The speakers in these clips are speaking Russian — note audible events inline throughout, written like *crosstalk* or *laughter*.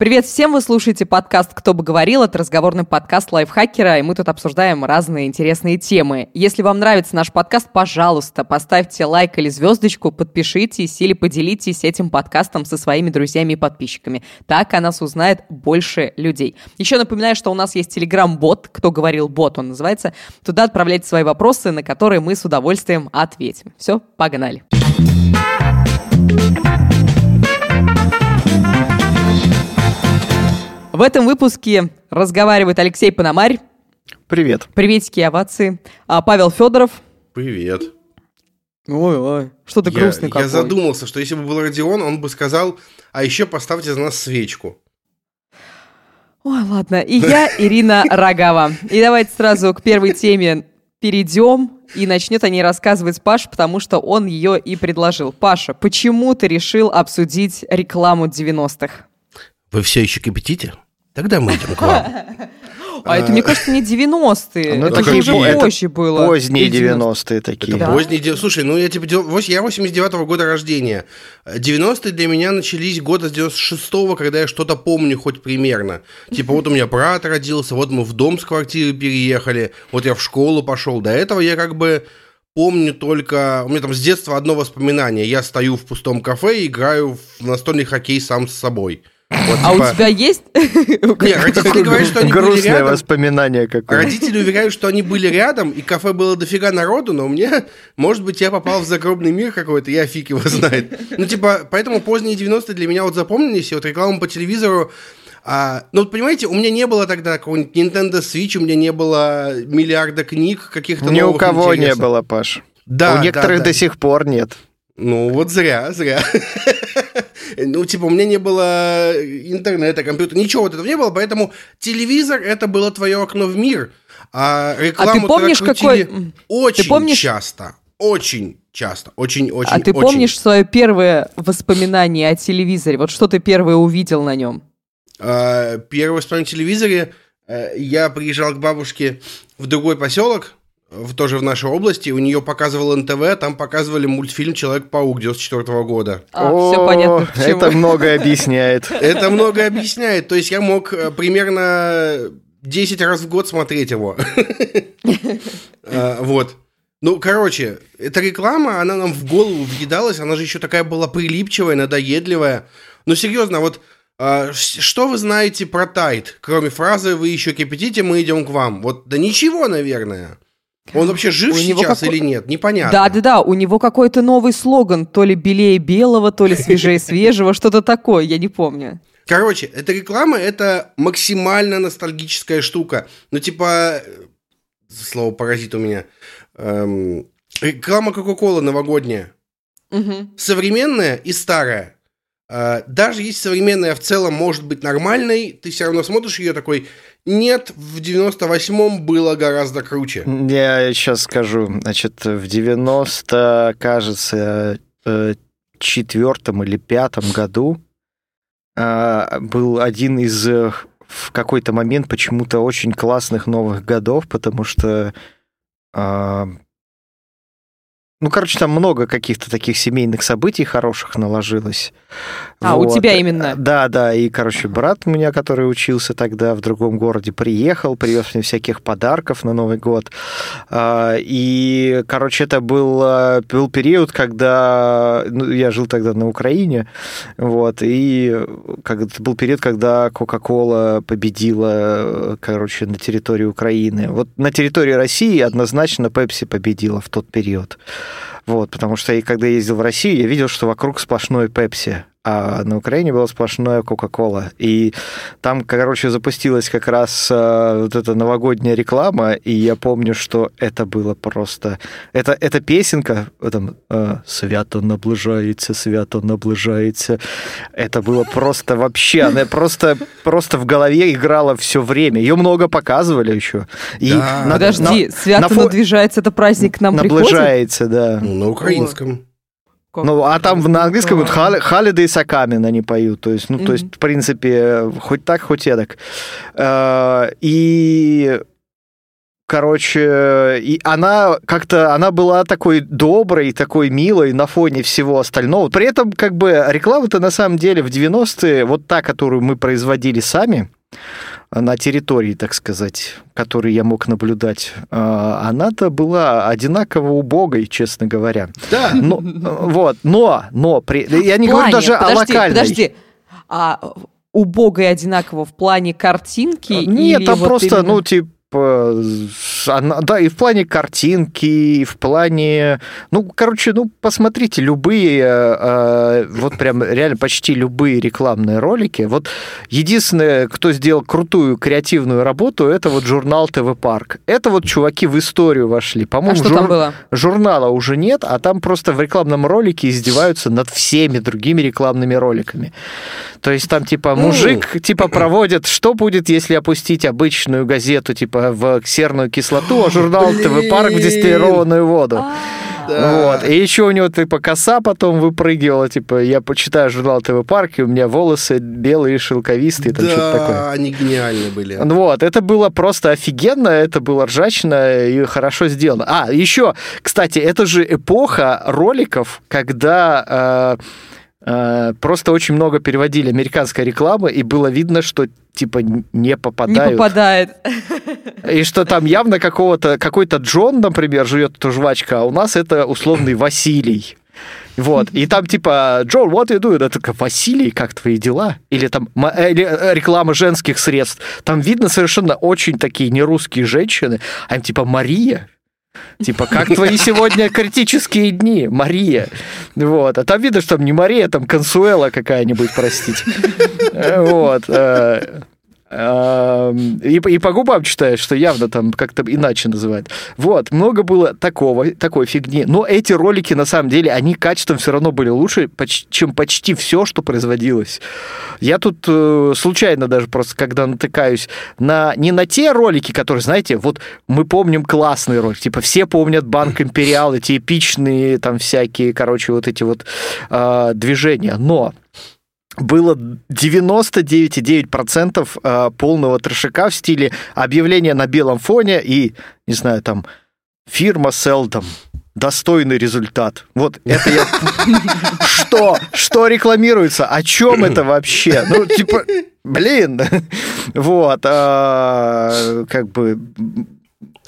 Привет всем, вы слушаете подкаст «Кто бы говорил», это разговорный подкаст лайфхакера, и мы тут обсуждаем разные интересные темы. Если вам нравится наш подкаст, пожалуйста, поставьте лайк или звездочку, подпишитесь или поделитесь этим подкастом со своими друзьями и подписчиками. Так о нас узнает больше людей. Еще напоминаю, что у нас есть телеграм-бот, «Кто говорил бот» он называется. Туда отправляйте свои вопросы, на которые мы с удовольствием ответим. Все, погнали. В этом выпуске разговаривает Алексей Пономарь. Привет. Приветики и овации. А Павел Федоров. Привет. Ой-ой, что ты я, грустный какой. Я задумался, что если бы был Родион, он бы сказал, а еще поставьте за нас свечку. Ой, ладно. И я, *laughs* Ирина Рогава. И давайте сразу к первой теме перейдем. И начнет о ней рассказывать Паша, потому что он ее и предложил. Паша, почему ты решил обсудить рекламу 90-х? Вы все еще кипятите? Тогда мы идем к вам. А это, мне кажется, не 90-е. Ну, это это уже это позже было. Поздние Или 90-е такие. Это Да. поздний... де- Слушай, ну я типа... Я 89-го года рождения. 90-е для меня начались года с 96-го, когда я что-то помню хоть примерно. Типа вот у меня брат родился, вот мы в дом с квартиры переехали, вот я в школу пошел. До этого я как бы помню только... У меня там с детства одно воспоминание. Я стою в пустом кафе и играю в настольный хоккей сам с собой. Вот, А у типа- тебя есть? *laughs* Не, родители говорят, что они были Грустное рядом. воспоминание какое. Родители уверяют, что они были рядом, и кафе было дофига народу, но мне, может быть, я попал в загробный мир какой-то, я фиг его знает. Ну, типа, поэтому поздние 90-е для меня вот запомнились, и вот рекламу по телевизору, а, ну, вот понимаете, у меня не было тогда какого-нибудь Nintendo Switch, у меня не было миллиарда книг каких-то Ни у новых кого не интересных. было, Паш. Да, У некоторых да, до да. сих пор нет. Ну, вот зря, зря. *laughs* Ну, типа, у меня не было интернета, компьютера, ничего вот этого не было, поэтому телевизор это было твое окно в мир. А рекламу А ты помнишь, какой- Очень Ты помнишь- часто. Очень часто. Очень, очень, А ты очень. помнишь свое первое воспоминание о телевизоре? Вот что ты первое увидел на нем? А, Первое воспоминание о телевизоре. э, Я приезжал к бабушке в другой поселок, в, тоже в нашей области, у нее показывал НТВ, там показывали мультфильм «Человек-паук» 94 года. А, О, все понятно, почему. Это *laughs* многое объясняет. Это много объясняет. То есть я мог э, примерно 10 раз в год смотреть его. *laughs* А, Вот. Ну, короче, эта реклама, она нам в голову въедалась, она же еще такая была прилипчивая, надоедливая. Ну, серьезно, вот а, что вы знаете про Тайт, кроме фразы «Вы еще кипятите, мы идем к вам»? Вот, да ничего, наверное. Он вообще жив У него сейчас какой- или нет? Непонятно. Да, да, да, у него какой-то новый слоган, то ли белее белого, то ли свежее *laughs* свежего, что-то такое, я не помню. Короче, эта реклама это максимально ностальгическая штука. Ну, типа, э, слово паразит у меня. Эм, реклама Кока-Колы новогодняя. Мгм. Современная и старая. Э, даже если современная в целом может быть нормальной, ты все равно смотришь ее такой, нет, в 98-м было гораздо круче. Я сейчас скажу. Значит, в 90, кажется, э, четвертом или пятом году а, был один из э, в какой-то момент почему-то очень классных новых годов, потому что ну, короче, там много каких-то таких семейных событий хороших наложилось. А, у тебя именно? Да, да. И, короче, брат у меня, который учился тогда в другом городе, приехал, привез мне всяких подарков на Новый год. А, И, короче, это был, а, был период, когда ну, я жил тогда на Украине, вот, и как- это был период, когда Кока-Кола победила, короче, на территории Украины. Вот на территории России однозначно Пепси победила в тот период. Вот, потому что я, когда ездил в Россию, я видел, что вокруг сплошной Пепси, а на Украине была сплошная Кока-Кола. И там, короче, запустилась как раз э, вот эта новогодняя реклама, и я помню, что это было просто... Это, эта песенка, там, э, «Свято наближается, свято наближается», это было просто вообще, она просто, просто в голове играла все время. Ее много показывали еще. И Да. на- Подожди, на- свято на надвижается, это праздник к нам приходит? Наближается, да. Ну, на украинском. Как? Ну, а там на английском вот «Hol- Holiday Сакамин они поют. То есть, ну, то есть, в принципе, хоть так, хоть эдак. Э, И короче, и она как-то, она была такой доброй, такой милой на фоне всего остального. При этом, как бы, реклама-то на самом деле в 90-е, вот та, которую мы производили сами, на территории, так сказать, которую я мог наблюдать, а, она-то была одинаково убогой, честно говоря. Да. Но, вот, но, но, при, я не говорю даже подожди, о локальной. Подожди, а убогой одинаково в плане картинки? Нет, или там вот просто, именно- ну, типа, она- да, и в плане картинки, и в плане... Ну, короче, ну, посмотрите, любые, э, вот прям реально почти любые рекламные ролики. Вот единственное, кто сделал крутую креативную работу, это вот журнал ТВ Парк. Это вот чуваки в историю вошли. А По-моему, что там было? журнала уже нет, а там просто в рекламном ролике издеваются над всеми другими рекламными роликами. То есть там типа мужик типа проводит, что будет, если опустить обычную газету типа в серную кислоту, а журнал ТВ Парк в дистиллированную воду. Да. Вот. И еще у него типа коса потом выпрыгивала, типа я почитаю журнал ТВ Парк, и у меня волосы белые, шелковистые, там что-то такое. Да, они гениальны были. Ну Вот, это было просто офигенно, это было ржачно и хорошо сделано. А, еще, кстати, это же эпоха роликов, когда э, просто очень много переводили американской рекламы, и было видно, что типа не Не попадают. попадает. И что там явно какого-то, какой-то Джон, например, живет эта жвачка, а у нас это условный Василий. Вот, и там типа, Джон, what you doing? Это Василий, как твои дела? Или там э, или, э, реклама женских средств. Там видно совершенно очень такие нерусские женщины, а им типа Мария. Типа, как твои сегодня критические дни, Мария? Вот. А там видно, что там не Мария, там Консуэла какая-нибудь, простите. Э, Вот. И, и по губам читаешь, что явно там как-то иначе называют. Вот, много было такого, такой фигни. Но эти ролики, на самом деле, они качеством все равно были лучше, чем почти все, что производилось. Я тут э, случайно даже просто, когда натыкаюсь на не на те ролики, которые, знаете, вот мы помним классный ролик, типа все помнят Банк Империал, эти эпичные там всякие, короче, вот эти вот э, движения, но было 99,9% э, полного трешака в стиле объявления на белом фоне и, не знаю, там, фирма Селдом, достойный результат. Вот это я... *laughs* Что? Что рекламируется? О чем это *clears throat* вообще? Ну, типа, блин. *laughs* Вот. а, Как бы...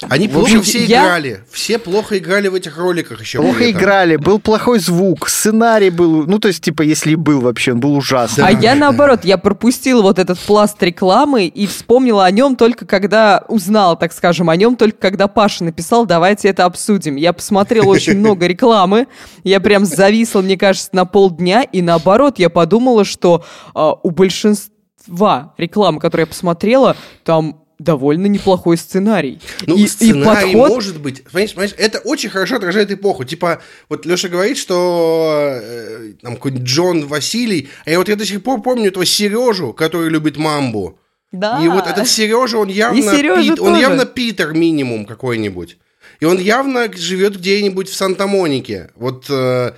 Они В плохо общем, все я- играли. Все плохо играли в этих роликах еще. Плохо играли, был плохой звук, сценарий был... Ну, то есть, типа, если и был вообще, он был ужасный. А я наоборот, я пропустила вот этот пласт рекламы и вспомнила о нем только когда узнала, так скажем, о нем только когда Паша написал, давайте это обсудим. Я посмотрела очень *laughs* много рекламы, я прям зависла, мне кажется, на полдня, и наоборот, я подумала, что а, у большинства рекламы, которые я посмотрела, там довольно неплохой сценарий. Ну, и, и сценарий подход... может быть. Понимаешь, понимаешь, это очень хорошо отражает эпоху. Типа, вот Леша говорит, что э, там какой-нибудь Джон Василий, а я вот я до сих пор помню этого Сережу, который любит мамбу. Да. И вот этот Сережа, он явно, Сережа Пит- он явно Питер минимум какой-нибудь. И он явно живет где-нибудь в Санта-Монике. Вот э,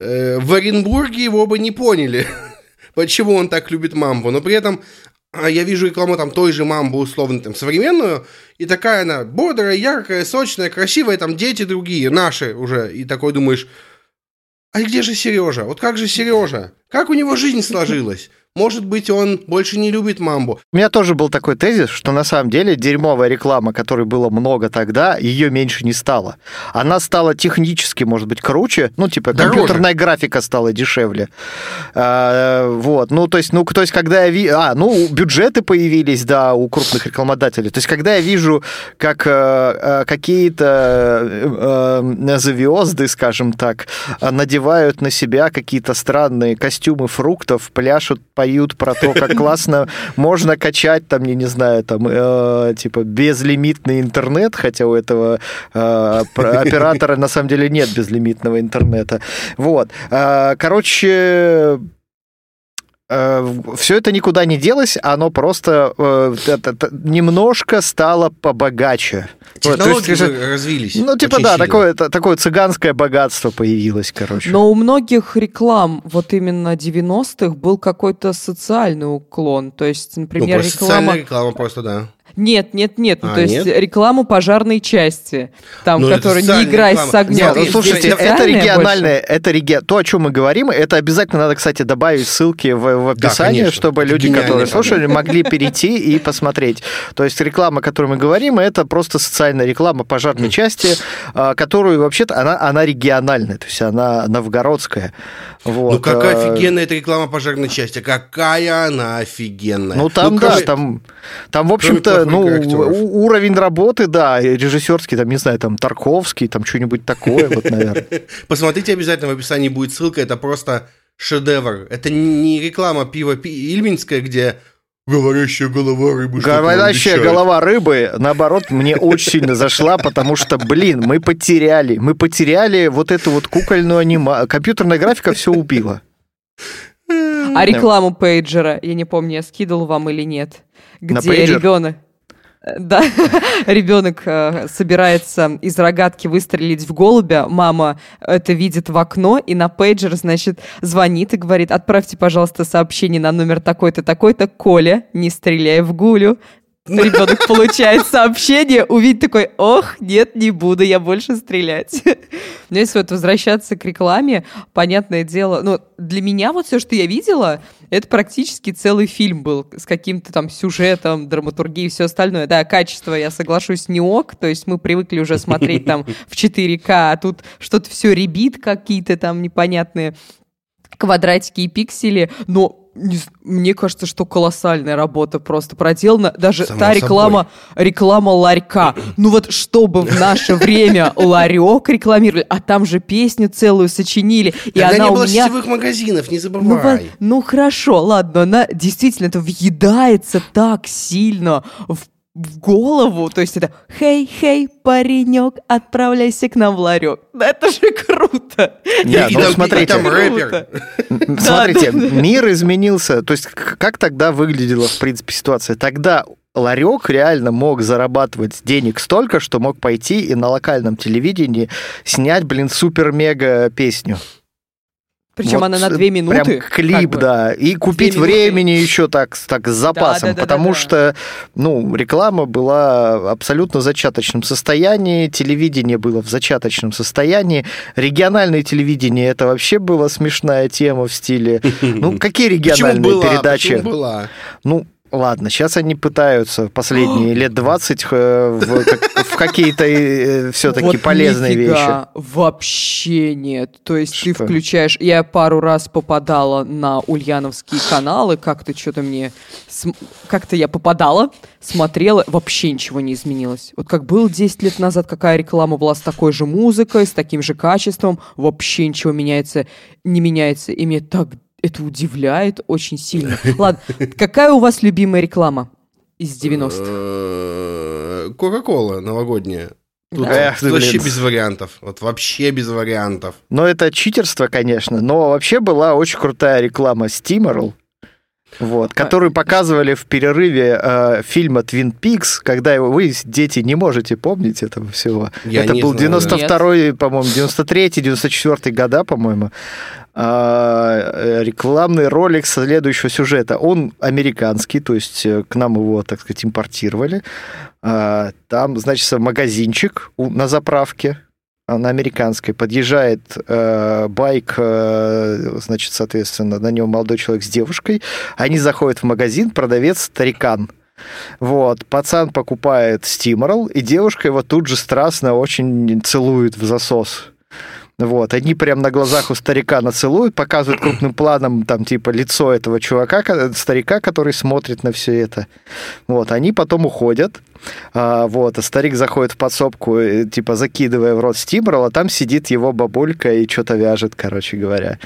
э, в Оренбурге его бы не поняли, *laughs* почему он так любит мамбу. Но при этом я вижу рекламу там той же мамбы, условно, там, современную, и такая она бодрая, яркая, сочная, красивая, там дети другие, наши уже, и такой думаешь, а где же Сережа? Вот как же Сережа? Как у него жизнь сложилась? Может быть, он больше не любит мамбу. У меня тоже был такой тезис, что на самом деле дерьмовая реклама, которой было много тогда, ее меньше не стало. Она стала технически, может быть, круче, ну, типа, Дороже. компьютерная графика стала дешевле. А, вот, ну, то есть, ну, то есть, когда я вижу... А, ну, бюджеты появились, да, у крупных рекламодателей. То есть, когда я вижу, как э, э, какие-то э, э, звезды, скажем так, надевают на себя какие-то странные костюмы фруктов, пляшут, поют про то, как *laughs* классно можно качать, там, я не знаю, там, э, типа, безлимитный интернет, хотя у этого э, *laughs* оператора на самом деле нет безлимитного интернета. Вот. Э, Короче, все это никуда не делось, оно просто э, немножко стало побогаче. Вот, есть, Технологии же развились. ну, типа, да, сильно. такое, такое цыганское богатство появилось, короче. Но у многих реклам вот именно 90-х был какой-то социальный уклон. То есть, Ну, например, социальная реклама... реклама просто, да. Нет, нет, нет. Ну, А, то есть нет? рекламу пожарной части, там, Ну, которая не играй реклама. с огнем. Нет, Ну, слушайте, это региональное, это реги... то, о чем мы говорим, это обязательно надо, кстати, добавить ссылки в, в описание, конечно. чтобы Это люди, которые слушали, *laughs* могли перейти и посмотреть. То есть реклама, о которой мы говорим, это просто социальная реклама пожарной части, а, которую вообще-то она, она региональная, то есть она новгородская. Вот. Ну какая а, офигенная эта реклама пожарной части, какая она офигенная. Ну там, да, кроме- там, там, в общем-то, ну, актеров. уровень работы, да, режиссерский, там, не знаю, там, Тарковский, там, что-нибудь такое, вот, наверное. *laughs* Посмотрите обязательно, в описании будет ссылка, это просто шедевр. Это не реклама пива Пи- Ильминская, где говорящая голова рыбы Говорящая вещает». голова рыбы, наоборот, мне очень сильно зашла, потому что, блин, мы потеряли, мы потеряли вот эту вот кукольную анима... Компьютерная графика все убила. А рекламу пейджера, я не помню, я скидывал вам или нет, где ребенок... Да, *laughs* ребенок э, собирается из рогатки выстрелить в голубя, мама это видит в окно и на пейджер, значит, звонит и говорит, отправьте, пожалуйста, сообщение на номер такой-то, такой-то, Коля, не стреляй в гулю. *laughs* Ребенок получает сообщение, увидит такой, ох, нет, не буду я больше стрелять. *laughs* Но если вот возвращаться к рекламе, понятное дело, ну, для меня вот все, что я видела, это практически целый фильм был с каким-то там сюжетом, драматургией и все остальное. Да, качество, я соглашусь, не ок, то есть мы привыкли уже смотреть там *laughs* в 4К, а тут что-то все ребит какие-то там непонятные квадратики и пиксели, но не мне кажется, что колоссальная работа просто проделана. Даже Само та реклама, реклама ларька. *clears throat* Ну вот, чтобы в наше время ларек рекламировали, а там же песню целую сочинили, и Тогда она не у было меня... сетевых магазинов, не Ну, забывай. вот, ну хорошо, ладно, она действительно это въедается так сильно в, в голову, то есть это «Хей, хей, паренек, отправляйся к нам в ларек». Да это же круто! Не, И ну, смотрите. там рэпер. Круто. *laughs* Смотрите, *laughs* мир изменился. То есть как тогда выглядела, в принципе, ситуация? Тогда ларек реально мог зарабатывать денег столько, что мог пойти и на локальном телевидении снять, блин, супер-мега песню. Причем Вот она на две минуты. Прям клип, как бы. да. И купить времени еще так, с- так с запасом. да, да, потому да, да. что, ну, реклама была абсолютно в зачаточном состоянии, телевидение было в зачаточном состоянии, региональное телевидение это вообще была смешная тема в стиле. Ну, какие региональные передачи? Ну, ладно, сейчас они пытаются последние *gasps* лет 20 э, в, в какие-то все-таки Вот полезные вещи. Вообще нет. То есть ты Что? включаешь... Я пару раз попадала на ульяновские каналы, как-то что-то мне... Как-то я попадала, смотрела, вообще ничего не изменилось. Вот как было 10 лет назад, какая реклама была с такой же музыкой, с таким же качеством, вообще ничего меняется, не меняется. И мне так это удивляет очень сильно. Ладно, какая у вас любимая реклама из 90-х? Э, Кока-кола новогодняя. Тут Эх ты, вообще без вариантов. Вот вообще без вариантов. Но это читерство, конечно. Но вообще была очень крутая реклама Steamroll. Вот, А, которую показывали в перерыве э, фильма Twin Peaks, когда его вы, дети, не можете помнить этого всего. Я Это был знаю, да. 92-й, по-моему, 93-й, 94-й года, по-моему. А, э, рекламный ролик следующего сюжета. Он американский, то есть э, к нам его, так сказать, импортировали. А, Там, значит, магазинчик на заправке, а, на американской подъезжает э, байк, значит, соответственно, на нем молодой человек с девушкой. Они заходят в магазин, продавец старикан. Вот, пацан покупает стиморал, и девушка его тут же страстно очень целует в засос. Вот, они прям на глазах у старика нацелуют, показывают крупным планом там типа лицо этого чувака, старика, который смотрит на все это. Вот, они потом уходят, а, вот, а старик заходит в подсобку, э, типа закидывая в рот стимрол, а там сидит его бабулька и что-то вяжет, короче говоря.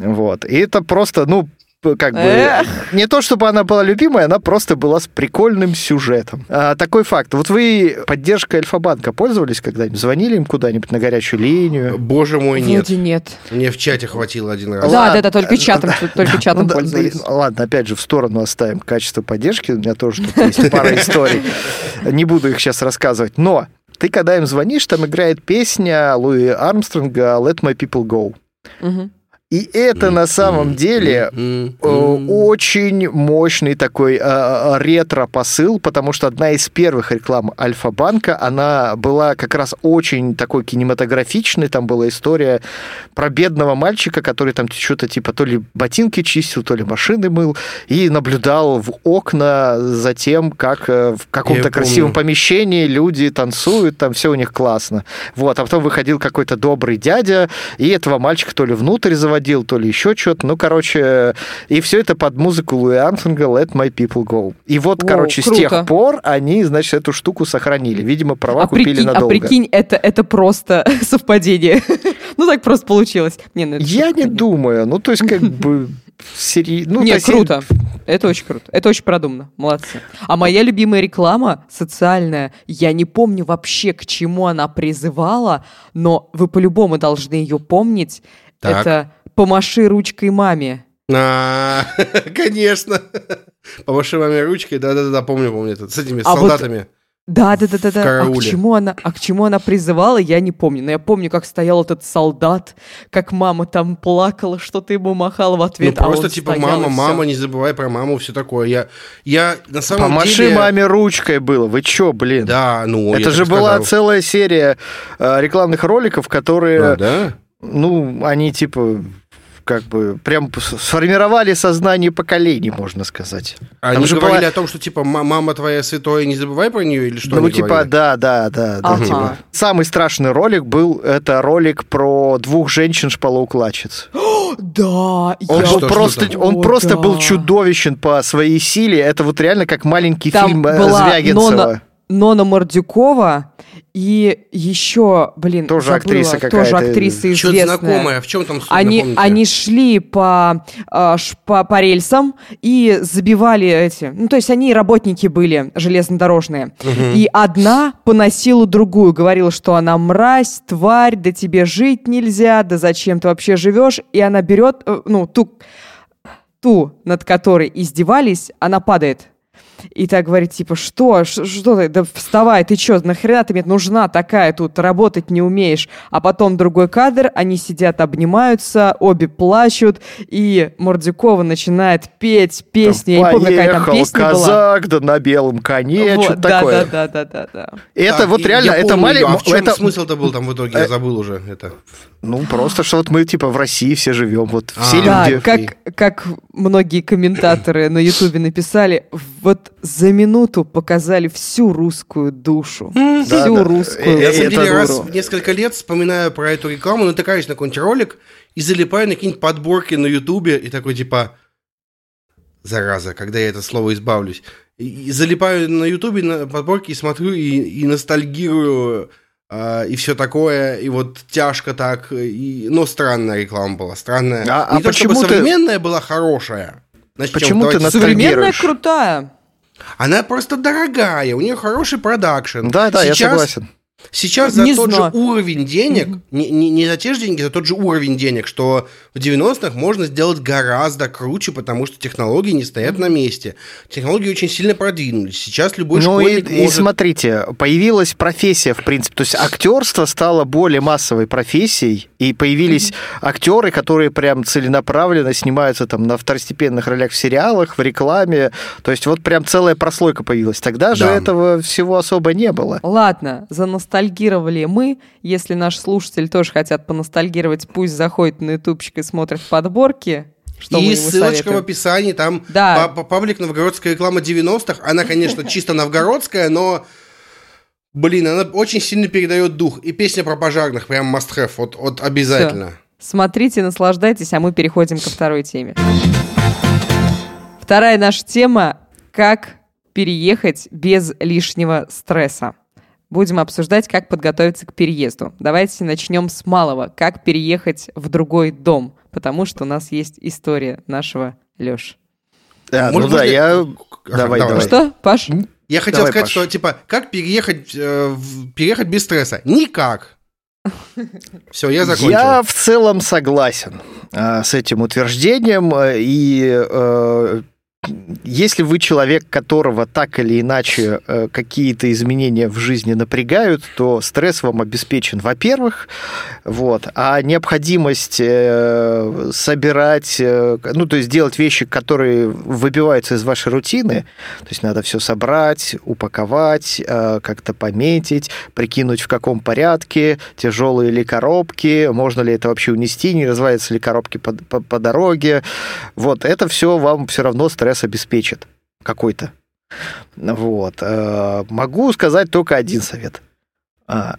Вот, и это просто, ну, как бы, Эх. не то чтобы она была любимая, она просто была с прикольным сюжетом. А, такой факт. Вот вы поддержкой Альфа-банка пользовались когда-нибудь? Звонили им куда-нибудь на горячую линию? Боже мой, нет. Вроде нет. Мне в чате хватило один раз. Да, да, да, только чатом, только чатом пользовались. ладно, опять же, в сторону оставим качество поддержки. У меня тоже тут есть пара историй. Не буду их сейчас рассказывать. Но ты, когда им звонишь, там играет песня Луи Армстронга «Let my people go». Мгм. И это на самом деле э, очень мощный такой э, ретро-посыл, потому что одна из первых реклам Альфа-банка, она была как раз очень такой кинематографичной. Там была история про бедного мальчика, который там что-то типа то ли ботинки чистил, то ли машины мыл, и наблюдал в окна за тем, как э, в каком-то красивом помещении люди танцуют, там все у них классно. Вот, а потом выходил какой-то добрый дядя, и этого мальчика то ли внутрь заводил, заводил, то ли еще что-то. Ну, короче, и все это под музыку Луи Армстронга «Let my people go». И вот, О, короче, круто. с тех пор они, значит, эту штуку сохранили. Видимо, права а купили прикинь, надолго. А прикинь, это, это просто *laughs* совпадение. *laughs* ну, так просто получилось. Не, ну, Я не думаю. Ну, то есть, как *laughs* бы... Сери... Ну, Нет, круто. Это очень круто. Это очень продумано. Молодцы. А моя любимая реклама социальная, я не помню вообще, к чему она призывала, но вы по-любому должны ее помнить. Так. Это «Помаши ручкой маме». А, *laughs* конечно. Помаши маме ручкой, да-да-да, помню, помню это, с этими а солдатами. Вот... Да, да, да, да, да. А к чему она, а к чему она призывала, я не помню. Но я помню, как стоял этот солдат, как мама там плакала, что-то ему махала в ответ. Ну, а просто типа мама, мама, не забывай про маму, все такое. Я, я на самом Помаши деле. маме ручкой было. Вы чё, блин? Да, ну. Это же была сказал. целая серия э, рекламных роликов, которые. А, да? Ну, они типа как бы прям сформировали сознание поколений, можно сказать. А они же говорили была... о том, что типа мама твоя святая, не забывай про нее или что? Ну типа говорили? да, да, да, ага. да. Типа. Самый страшный ролик был это ролик про двух женщин шпалоукладчиц. *gasps* Да, он я... был что, просто, что он О, просто да. был чудовищен по своей силе. Это вот реально как маленький Там фильм э, была Звягинцева. Нона, Нона Мордюкова и еще, блин, тоже забыла, актриса какая-то. Тоже актриса известная. Что-то знакомая. В чем там суть, они, они шли по, а, по, по рельсам и забивали эти... Ну, то есть они работники были железнодорожные. Угу. И одна поносила другую. Говорила, что она мразь, тварь, да тебе жить нельзя, да зачем ты вообще живешь. И она берет, э, ну, ту, ту, над которой издевались, она падает и так говорит, типа, что, что ты, да вставай, ты что, нахрена ты мне нужна такая тут, работать не умеешь. А потом другой кадр, они сидят, обнимаются, обе плачут, и Мордюкова начинает петь песни, там, я не помню, какая там песня казак, была. да на белом коне, вот, что да, такое. Да, да, да, да, да. Это а, вот реально, это маленький... А в чем это... смысл-то был там в итоге, я э, забыл уже это. Ну, просто что вот мы, типа, в России все живем, вот все а, люди... Да, как, как многие комментаторы на Ютубе написали, вот за минуту показали всю русскую душу. Всю да, русскую Я, на самом деле, раз в несколько лет вспоминаю про эту рекламу, натыкаюсь на какой-нибудь ролик и залипаю на какие-нибудь подборки на Ютубе и такой, типа, зараза, когда я это слово избавлюсь. И залипаю на Ютубе на подборки и смотрю и, и ностальгирую а, и все такое, и вот тяжко так, и, но странная реклама была, странная. А, Не а то, чтобы ты... современная была хорошая. Начнем, почему ты Современная крутая. Она просто дорогая, у нее хороший продакшн. Да, да, Сейчас... я согласен. Сейчас за не тот знаю. же уровень денег, mm-hmm. не, не, не за те же деньги, за тот же уровень денег, что в 90-х можно сделать гораздо круче, потому что технологии не стоят на месте. Технологии очень сильно продвинулись. Сейчас любой ну школьник и, может... и смотрите, появилась профессия, в принципе. То есть актерство стало более массовой профессией, и появились mm-hmm. актеры, которые прям целенаправленно снимаются там на второстепенных ролях в сериалах, в рекламе. То есть вот прям целая прослойка появилась. Тогда же да. этого всего особо не было. Ладно, за поностальгировали мы. Если наши слушатели тоже хотят поностальгировать, пусть заходят на ютубчик и смотрят подборки. Что и ссылочка советуем. в описании, там да. паблик «Новгородская реклама 90-х». Она, конечно, *laughs* чисто новгородская, но, блин, она очень сильно передает дух. И песня про пожарных прям must have, вот, вот обязательно. Все. Смотрите, наслаждайтесь, а мы переходим ко второй теме. Вторая наша тема – как переехать без лишнего стресса. Будем обсуждать, как подготовиться к переезду. Давайте начнем с малого. Как переехать в другой дом? Потому что у нас есть история нашего Лёш. А, ну да, я... Давай, давай. Что, Паш? Я хотел давай, сказать, Паш. что, типа, как переехать, э, переехать без стресса? Никак. *laughs* Все, я закончил. Я в целом согласен э, с этим утверждением. Э, и э, если вы человек, которого так или иначе э, какие-то изменения в жизни напрягают, то стресс вам обеспечен, во-первых, вот, а необходимость э, собирать, э, ну, то есть делать вещи, которые выбиваются из вашей рутины, то есть надо все собрать, упаковать, как-то пометить, прикинуть, в каком порядке, тяжелые ли коробки, можно ли это вообще унести, не развалятся ли коробки по, по, по дороге, вот, это все вам все равно стресс обеспечит какой-то. Вот. Э, могу сказать только один совет. А,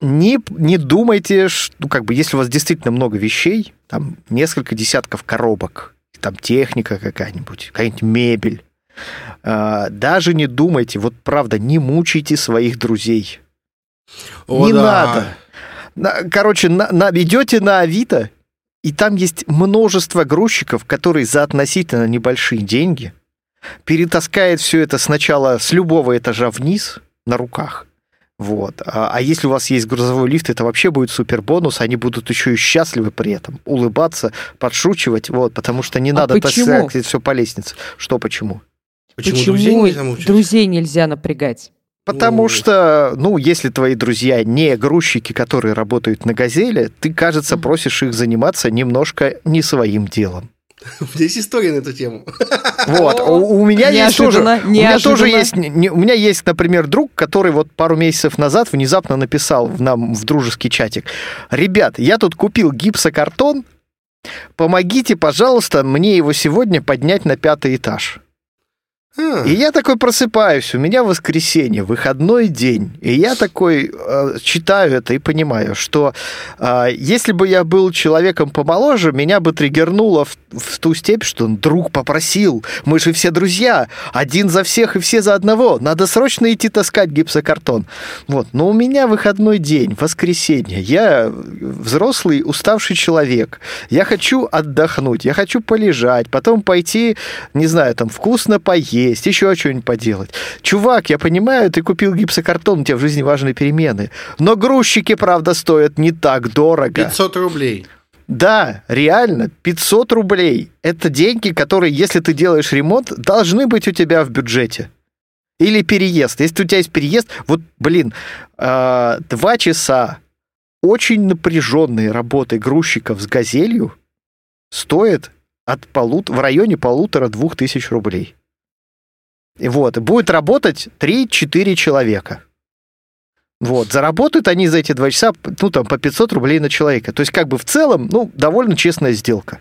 не, не думайте, что, ну, как бы, если у вас действительно много вещей, там несколько десятков коробок, там техника какая-нибудь, какая-нибудь мебель, а, даже не думайте, вот правда, не мучайте своих друзей. О, не да. надо. Короче, на, на, идете на Авито, и там есть множество грузчиков, которые за относительно небольшие деньги перетаскает все это сначала с любого этажа вниз на руках. Вот. А, а если у вас есть грузовой лифт, это вообще будет супер бонус. Они будут еще и счастливы при этом, улыбаться, подшучивать, вот, потому что не а надо таскать все по лестнице. Что почему? Почему, почему друзей, нельзя друзей нельзя напрягать? Потому ну... что, ну, если твои друзья не грузчики, которые работают на «Газели», ты, кажется, просишь их заниматься немножко не своим делом. *laughs* Есть история на эту тему. Вот, у, у меня есть тоже, у меня тоже есть, не, у меня есть, например, друг, который вот пару месяцев назад внезапно написал в нам в дружеский чатик: "Ребят, я тут купил гипсокартон, помогите, пожалуйста, мне его сегодня поднять на пятый этаж". И я такой просыпаюсь, у меня воскресенье, выходной день, и я такой э, читаю это и понимаю, что э, если бы я был человеком помоложе, меня бы триггернуло в, в ту степь, что друг попросил, мы же все друзья, один за всех и все за одного, надо срочно идти таскать гипсокартон. Вот, но у меня выходной день, воскресенье, я взрослый уставший человек, я хочу отдохнуть, я хочу полежать, потом пойти, не знаю, там вкусно поесть, есть, еще что-нибудь поделать. Чувак, я понимаю, ты купил гипсокартон, у тебя в жизни важные перемены. Но грузчики, правда, стоят не так дорого. 500 рублей. Да, реально, 500 рублей. Это деньги, которые, если ты делаешь ремонт, должны быть у тебя в бюджете. Или переезд. Если у тебя есть переезд, вот, блин, э, два часа очень напряженной работы грузчиков с газелью стоит от полут... в районе полутора-двух тысяч рублей. Вот, будет работать 3-4 человека. Вот, заработают они за эти два часа, ну, там, по 500 рублей на человека. То есть, как бы в целом, ну, довольно честная сделка.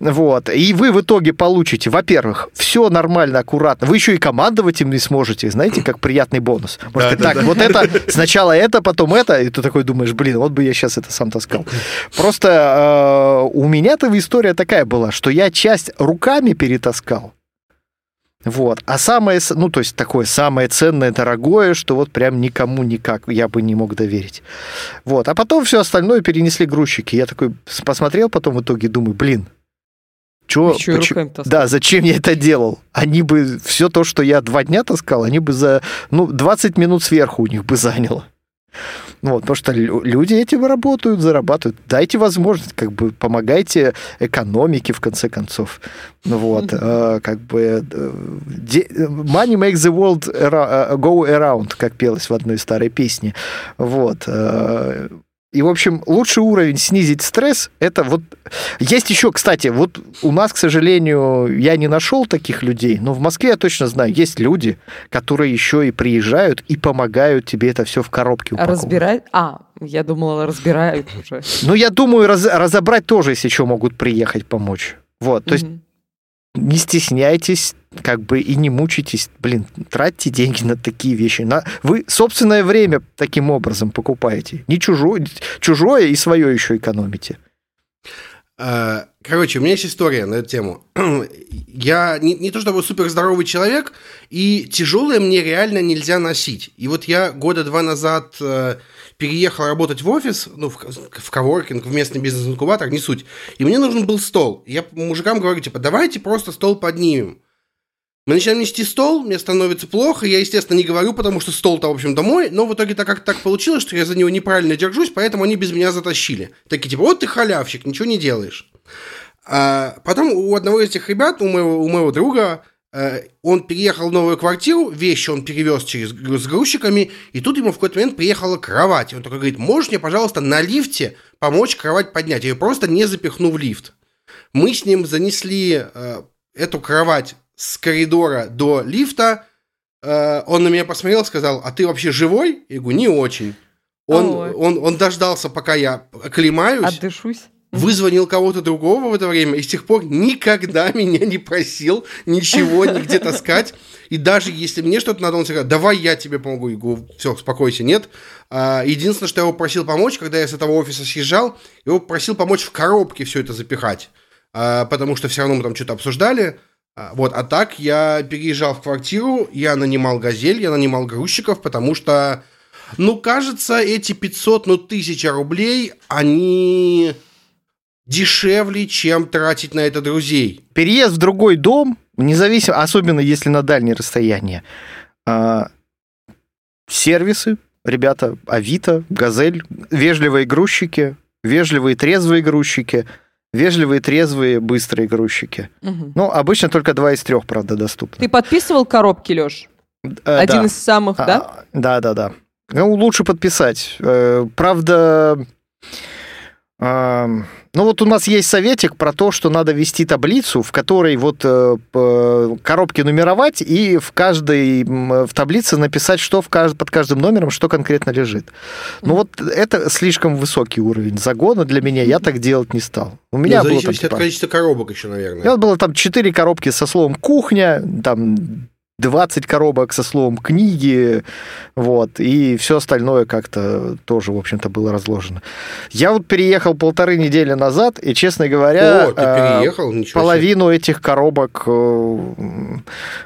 Вот. И вы в итоге получите, во-первых, все нормально, аккуратно. Вы еще и командовать им не сможете, знаете, как приятный бонус. Может, да, так, да. вот это, сначала это, потом это, и ты такой думаешь, блин, вот бы я сейчас это сам таскал. Просто э, у меня-то история такая была, что я часть руками перетаскал, вот. А самое, ну, то есть такое самое ценное, дорогое, что вот прям никому никак я бы не мог доверить. Вот. А потом все остальное перенесли грузчики. Я такой посмотрел потом в итоге, думаю, блин, Чё, почему, да, зачем я это делал? Они бы все то, что я два дня таскал, они бы за ну, 20 минут сверху у них бы заняло. Вот, потому что люди этим работают, зарабатывают. Дайте возможность, как бы помогайте экономике, в конце концов. Ну вот, mm-hmm. как бы э, money makes the world э, go around, как пелось в одной старой песне. Вот. И, в общем, лучший уровень снизить стресс – это вот... Есть еще, кстати, вот у нас, к сожалению, я не нашел таких людей, но в Москве я точно знаю, есть люди, которые еще и приезжают и помогают тебе это все в коробке упаковывать. Разбирать? А, я думала, разбирают уже. Ну, я думаю, раз, разобрать тоже, если что, могут приехать помочь. Вот, то есть не стесняйтесь, как бы и не мучайтесь, блин, тратьте деньги на такие вещи. На... Вы собственное время таким образом покупаете. Не чужое, чужое и свое еще экономите. А, короче, у меня есть история на эту тему. *clears throat* Я не, не то чтобы супер здоровый человек, и тяжелое мне реально нельзя носить. И вот я года два назад э, переехал работать в офис, ну, в, в коворкинг, в местный бизнес-инкубатор, не суть. И мне нужен был стол. Я мужикам говорю, типа, давайте просто стол поднимем. Мы начинаем нести стол, мне становится плохо, я, естественно, не говорю, потому что стол-то, в общем, домой, но в итоге так как так получилось, что я за него неправильно держусь, поэтому они без меня затащили. Такие, типа, вот ты халявщик, ничего не делаешь. А потом у одного из этих ребят, у моего, у моего друга, э, он переехал в новую квартиру, вещи он перевез через с грузчиками, и тут ему в какой-то момент приехала кровать. Он такой говорит, можешь мне, пожалуйста, на лифте помочь кровать поднять? Я ее просто не запихну в лифт. Мы с ним занесли э, эту кровать с коридора до лифта. Э, он на меня посмотрел, сказал, а ты вообще живой? Я говорю, не очень. Он, он, он дождался, пока я оклемаюсь. Отдышусь вызвонил кого-то другого в это время и с тех пор никогда *laughs* меня не просил ничего нигде таскать. И даже если мне что-то надо, он сказал, давай я тебе помогу. Я говорю, все, успокойся, нет. А, единственное, что я его просил помочь, когда я с этого офиса съезжал, его просил помочь в коробке все это запихать. А, потому что все равно мы там что-то обсуждали. А, вот, а так я переезжал в квартиру, я нанимал газель, я нанимал грузчиков, потому что, ну, кажется, эти 500, ну, тысяча рублей, они дешевле, чем тратить на это друзей. Переезд в другой дом, независимо, особенно если на дальние расстояния, а, сервисы, ребята, Авито, Газель, вежливые грузчики, вежливые трезвые грузчики, вежливые, трезвые, быстрые грузчики. Угу. Ну, обычно только два из трех, правда, доступны. Ты подписывал коробки, Леш? Э, Один да. из самых, а, да? Да, да, да. Ну, лучше подписать. Э, правда, ну вот у нас есть советик про то, что надо вести таблицу, в которой вот э, коробки нумеровать и в каждой в таблице написать, что в кажд... под каждым номером, что конкретно лежит. Ну вот это слишком высокий уровень загона для меня, я так делать не стал. У меня ну, было там, типа, от количества коробок еще, наверное. У меня было там 4 коробки со словом кухня, там 20 коробок со словом книги, вот, и все остальное как-то тоже, в общем-то, было разложено. Я вот переехал полторы недели назад, и, честно говоря, О, ты переехал? Ничего половину себе. этих коробок э,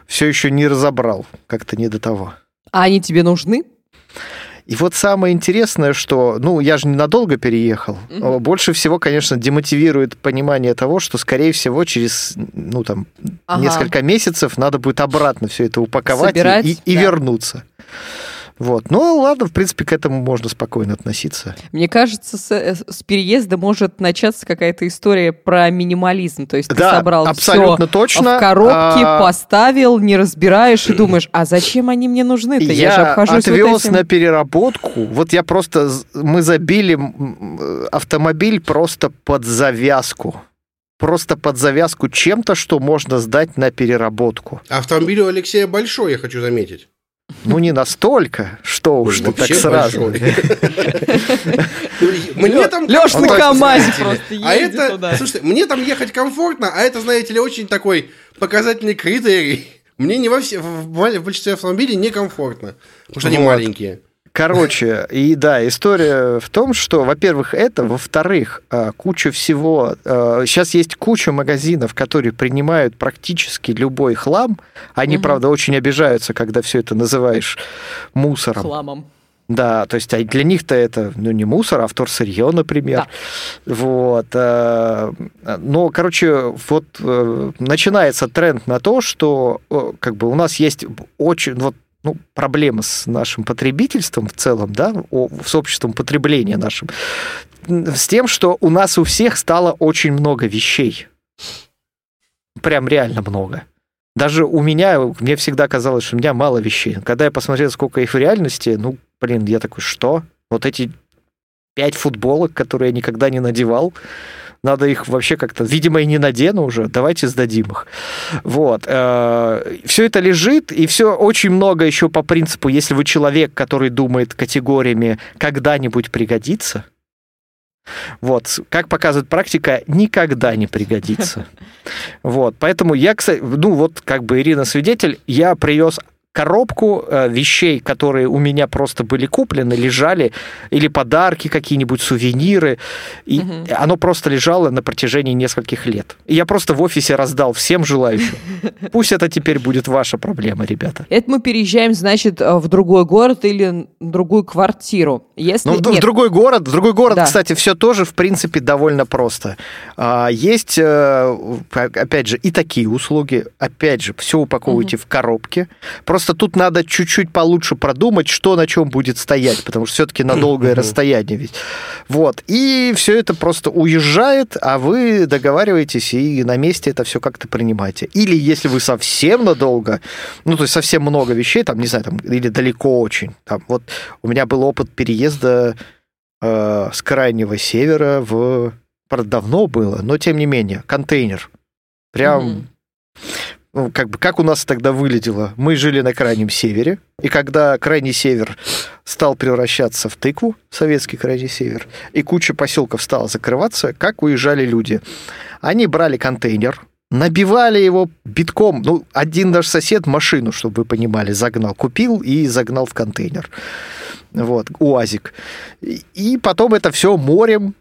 все еще не разобрал, как-то не до того. А они тебе нужны? И вот самое интересное, что, ну, я же ненадолго переехал. Угу. Больше всего, конечно, демотивирует понимание того, что, скорее всего, через, ну, там, ага. несколько месяцев надо будет обратно все это упаковать Собирать, и, и да. вернуться. Вот. Ну, ладно, в принципе, к этому можно спокойно относиться. Мне кажется, с, э, с переезда может начаться какая-то история про минимализм. То есть ты да, собрал абсолютно точно. в коробке, а... поставил, не разбираешь и *clears throat* думаешь, а зачем они мне нужны-то? Я, я же обхожусь отвез вот этим... на переработку. Вот я просто... Мы забили автомобиль просто под завязку просто под завязку чем-то, что можно сдать на переработку. Автомобиль у Алексея большой, я хочу заметить. Ну, не настолько, что уж ты так сразу. *laughs* Мне там... Леш на КамАЗе просто А это, слушайте, мне там ехать комфортно, а это, знаете ли, очень такой показательный критерий. Мне не во все, в большинстве автомобилей некомфортно, потому что они маленькие. Короче, и да, история в том, что, во-первых, это, во-вторых, а, куча всего. Сейчас а, есть куча магазинов, которые принимают практически любой хлам. Они, угу. правда, очень обижаются, когда все это называешь мусором. Хламом. Да, то есть а для них-то это ну, не мусор, а вторсырье, например. Да. Вот. Но, короче, вот э, начинается тренд на то, что как бы у нас есть очень... Вот ну, проблема с нашим потребительством в целом, да, с обществом потребления нашим, с тем, что у нас у всех стало очень много вещей. Прям реально много. Даже у меня, мне всегда казалось, что у меня мало вещей. Когда я посмотрел, сколько их в реальности, ну, блин, я такой, что? Вот эти пять футболок, которые я никогда не надевал, надо их вообще как-то, видимо, и не надену уже, давайте сдадим их. Вот. Э, все это лежит, и все очень много еще по принципу, если вы человек, который думает категориями «когда-нибудь пригодится», вот, как показывает практика, никогда не пригодится. *laughs* Вот, поэтому я, кстати, ну вот как бы Ирина свидетель, я привез коробку э, вещей, которые у меня просто были куплены, лежали, или подарки какие-нибудь, сувениры, и угу. оно просто лежало на протяжении нескольких лет. И я просто в офисе раздал всем желающим. *laughs* Пусть это теперь будет ваша проблема, ребята. Это мы переезжаем, значит, э, в другой город или другую квартиру. Если... Ну, в другой город, в другой город, да. кстати, все тоже, в принципе, довольно просто. А, есть, э, опять же, и такие услуги. Опять же, все упаковывайте угу. в коробке. Просто Просто тут надо чуть-чуть получше продумать, что на чем будет стоять, потому что все-таки на долгое расстояние ведь. Вот. И все это просто уезжает, а вы договариваетесь и на месте это все как-то принимаете. Или если вы совсем надолго, ну, то есть совсем много вещей, там, не знаю, там, или далеко очень. Там, вот у меня был опыт переезда э, с крайнего севера в... Правда, давно было, но тем не менее, контейнер. Прям... Mm-hmm как бы, как у нас тогда выглядело? Мы жили на крайнем севере, и когда крайний север стал превращаться в тыкву, советский крайний север, и куча поселков стала закрываться, как уезжали люди? Они брали контейнер, набивали его битком. Ну, один наш сосед машину, чтобы вы понимали, загнал. Купил и загнал в контейнер. Вот, УАЗик. И потом это все морем,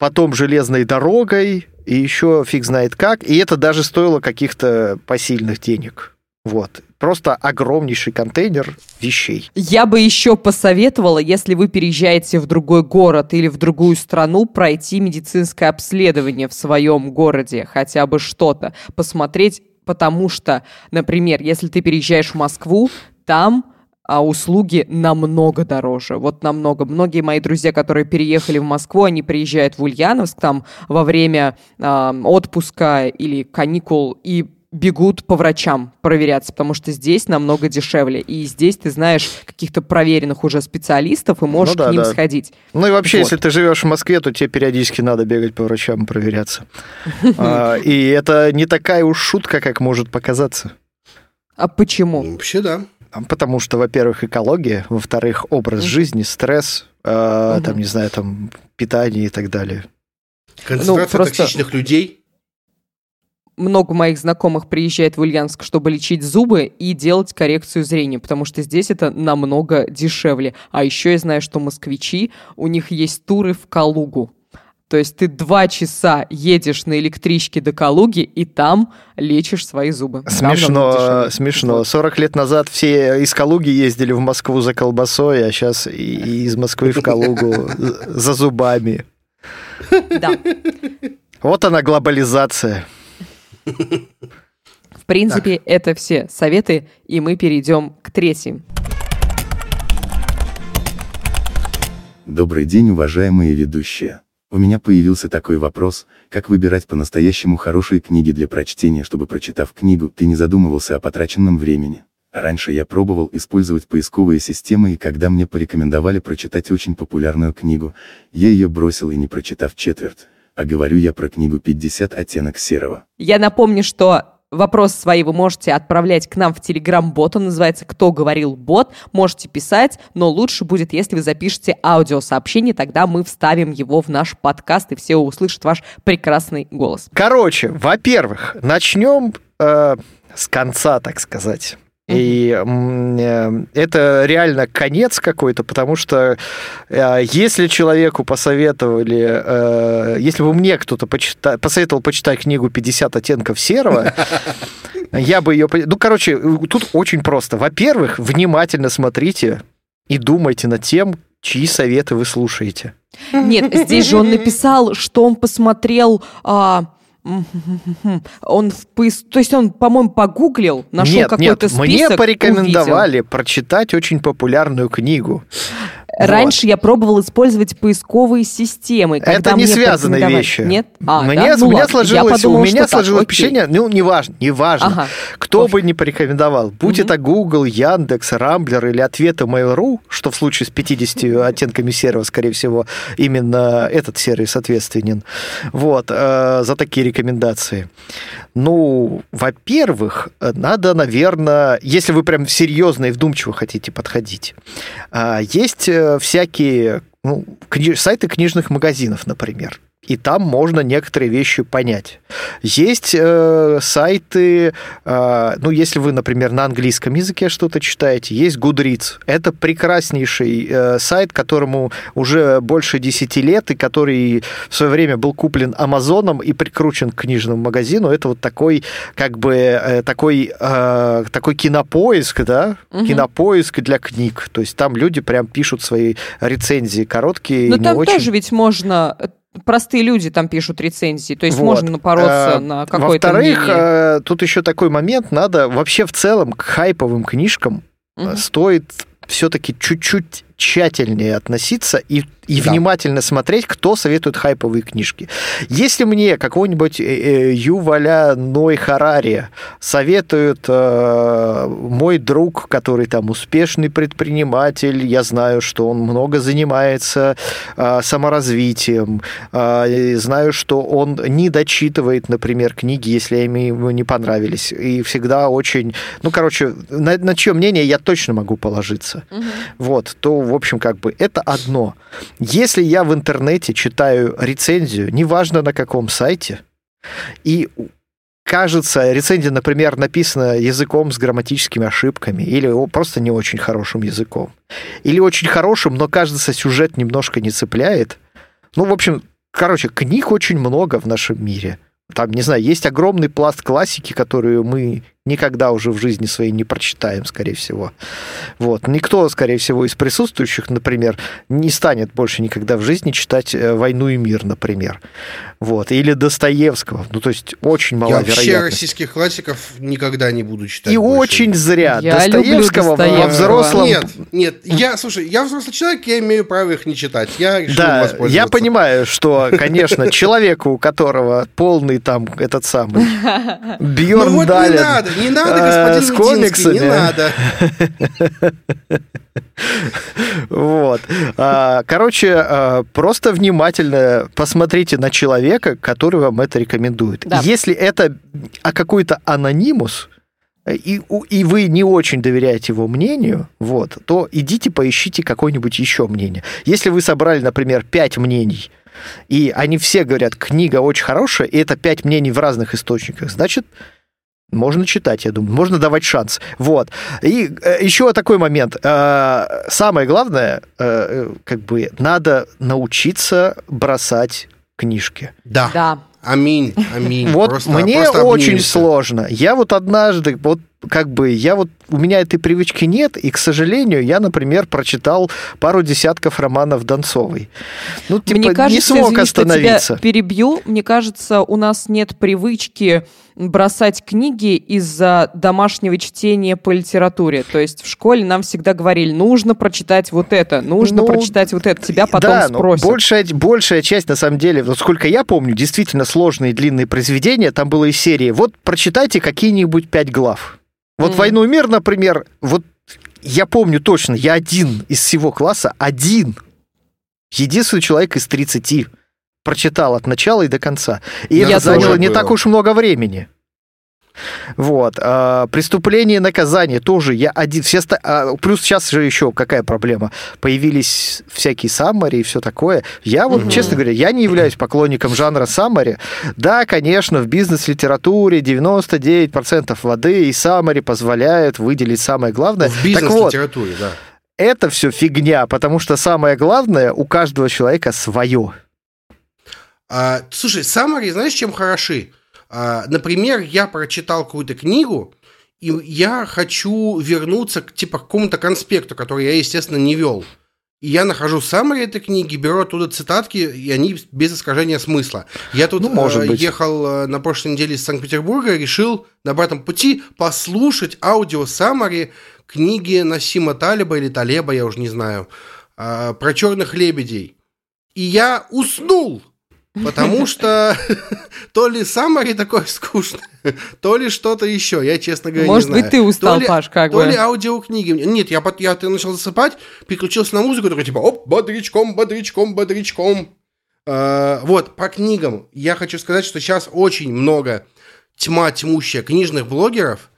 потом железной дорогой, и еще фиг знает как. И это даже стоило каких-то посильных денег. Вот. Просто огромнейший контейнер вещей. Я бы еще посоветовала, если вы переезжаете в другой город или в другую страну, пройти медицинское обследование в своем городе, хотя бы что-то, посмотреть, потому что, например, если ты переезжаешь в Москву, там а услуги намного дороже. Вот намного. Многие мои друзья, которые переехали в Москву, они приезжают в Ульяновск там во время э, отпуска или каникул и бегут по врачам проверяться, потому что здесь намного дешевле. И здесь ты знаешь каких-то проверенных уже специалистов и можешь ну, да, к ним да. сходить. Ну и вообще, вот. если ты живешь в Москве, то тебе периодически надо бегать по врачам и проверяться. *laughs* А, и это не такая уж шутка, как может показаться. А почему? Вообще, да. Потому что, во-первых, экология, во-вторых, образ жизни, стресс, э, mm-hmm. там, не знаю, там, питание и так далее. Концентрация ну, просто... токсичных людей. Много моих знакомых приезжает в Ульяновск, чтобы лечить зубы и делать коррекцию зрения, потому что здесь это намного дешевле. А еще я знаю, что москвичи, у них есть туры в Калугу. То есть ты два часа едешь на электричке до Калуги и там лечишь свои зубы. Смешно, смешно. 40 лет назад все из Калуги ездили в Москву за колбасой, а сейчас и из Москвы в Калугу за зубами. Да. Вот она глобализация. В принципе, так. это все советы, и мы перейдем к третьим. Добрый день, уважаемые ведущие. У меня появился такой вопрос, как выбирать по-настоящему хорошие книги для прочтения, чтобы прочитав книгу, ты не задумывался о потраченном времени. Раньше я пробовал использовать поисковые системы и когда мне порекомендовали прочитать очень популярную книгу, я ее бросил и не прочитав четверть. А говорю я про книгу «50 оттенок серого». Я напомню, что Вопросы свои вы можете отправлять к нам в Телеграм-бот, он называется «Кто говорил бот?». Можете писать, но лучше будет, если вы запишете аудиосообщение, тогда мы вставим его в наш подкаст, и все услышат ваш прекрасный голос. Короче, во-первых, начнем э, с конца, так сказать. И э, это реально конец какой-то, потому что э, если человеку посоветовали, э, если бы мне кто-то почита... посоветовал почитать книгу «50 оттенков серого», *laughs* я бы ее... Ну, короче, тут очень просто. Во-первых, внимательно смотрите и думайте над тем, чьи советы вы слушаете. Нет, здесь же он *laughs* написал, что он посмотрел... А он. То есть он, по-моему, погуглил, нашел какой-то список. Мне порекомендовали увидел. прочитать очень популярную книгу. Раньше я пробовал использовать поисковые системы. Это не связанные вещи. Нет? А, мне, да? ну, у меня сложилось, подумала, у меня сложилось впечатление, ну, неважно, неважно, ага. кто Оф. бы не порекомендовал, будь угу. это Google, Яндекс, Рамблер или ответы Mail.ru, что в случае с 50 оттенками серого, скорее всего, именно этот сервис ответственен, вот, э, за такие рекомендации. Ну, во-первых, надо, наверное, если вы прям серьезно и вдумчиво хотите подходить, э, есть всякие ну, кни- сайты книжных магазинов, например и там можно некоторые вещи понять. Есть э, сайты, э, ну, если вы, например, на английском языке что-то читаете, есть Goodreads. Это прекраснейший э, сайт, которому уже больше 10 лет, и который в свое время был куплен Амазоном и прикручен к книжному магазину. Это вот такой, как бы, э, такой, э, такой кинопоиск, да, угу. кинопоиск для книг. То есть там люди прям пишут свои рецензии короткие. Но там очень... тоже ведь можно простые люди там пишут рецензии, то есть Вот. можно напороться А, на какое-то Во-вторых, мнение. э, тут еще такой момент, надо вообще в целом к хайповым книжкам Мгм. стоит все-таки чуть-чуть тщательнее относиться и, и Да. внимательно смотреть, кто советует хайповые книжки. Если мне какого-нибудь э, э, Юваля Ной Харари советует э, мой друг, который там успешный предприниматель, я знаю, что он много занимается э, саморазвитием, э, знаю, что он не дочитывает, например, книги, если они ему не понравились, и всегда очень, ну, короче, на, на чье мнение я точно могу положиться Мгм. вот, то, в общем, как бы это одно. Если я в интернете читаю рецензию, неважно на каком сайте, и кажется, рецензия, например, написана языком с грамматическими ошибками или просто не очень хорошим языком, или очень хорошим, но, кажется, сюжет немножко не цепляет, ну, в общем, короче, книг очень много в нашем мире. Там, не знаю, есть огромный пласт классики, которую мы никогда уже в жизни своей не прочитаем, скорее всего. Вот. Никто, скорее всего, из присутствующих, например, не станет больше никогда в жизни читать э, «Войну и мир», например. Вот. Или Достоевского. Ну, то есть очень Я мала вообще российских классиков никогда не буду читать. И больше. очень зря. Я люблю Достоевского во Достоевского. взрослом... Нет, нет, я, слушай, я взрослый человек, я имею право их не читать. Я решил Да, воспользоваться. я понимаю, что, конечно, *laughs* человеку, у которого полный там этот самый *laughs* Ну Бьерн вот не надо, не надо, э, господин с Мединский, не комиксами. надо. Вот. А, Короче, а, просто внимательно посмотрите на человека, который вам это рекомендует. Да. Если это а, какой-то анонимус, э, и, и вы не очень доверяете его мнению, вот, то идите поищите какое-нибудь еще мнение. Если вы собрали, например, пять мнений, и они все говорят, книга очень хорошая, и это пять мнений в разных источниках, значит, можно читать, я думаю, можно давать шанс. Вот. И э, еще такой момент. Э, самое главное, э, как бы, надо научиться бросать книжки. Да. Да. Аминь, аминь. Вот Просто- мне просто очень сложно. Я вот однажды, вот как бы, я вот, у меня этой привычки нет, и, к сожалению, я, например, прочитал пару десятков романов Донцовой. Ну, типа, Мне кажется, не смог извини, что тебя остановиться. перебью. Мне кажется, у нас нет привычки бросать книги из-за домашнего чтения по литературе. То есть в школе нам всегда говорили, нужно прочитать вот это, нужно Ну, прочитать вот это. Тебя потом да, но спросят. большая, большая часть, на самом деле, вот сколько я помню, действительно сложные длинные произведения, там было из серии, вот прочитайте какие-нибудь пять глав. Вот. «Войну и мир», например, вот я помню точно, я один из всего класса, один, единственный человек из 30 прочитал от начала и до конца. И Я это заняло не так уж много времени. Вот. а, преступление и наказание тоже я один. Все а, плюс сейчас же еще какая проблема? Появились всякие саммари и все такое. Я вот, Мгм. честно говоря, я не являюсь поклонником жанра саммари. Да, конечно, в бизнес-литературе 99% воды и саммари позволяют выделить самое главное. В так вот, бизнес-литературе, да. это все фигня, потому что самое главное у каждого человека свое. А, слушай, саммари, знаешь, чем хороши? А, например, я прочитал какую-то книгу, и я хочу вернуться к типа к какому-то конспекту, который я, естественно, не вел. И я нахожу саммари этой книги, беру оттуда цитатки, и они без искажения смысла. Я тут Ну, может э, быть. ехал э, на прошлой неделе из Санкт-Петербурга, решил на обратном пути послушать аудио саммари книги Насима Талиба или Талеба, я уже не знаю, а, про черных лебедей. И я уснул, потому *laughs* что *laughs* то ли саммари такое скучное, *laughs* то ли что-то еще, я, честно говоря, Может не знаю. быть, ты устал, То ли- Паш, как то бы. ли аудиокниги. Нет, я, я ты начал засыпать, переключился на музыку, такой типа, оп, бодрячком, бодрячком, бодрячком. Э, вот, по книгам. Я хочу сказать, что сейчас очень много тьма тьмущая книжных блогеров,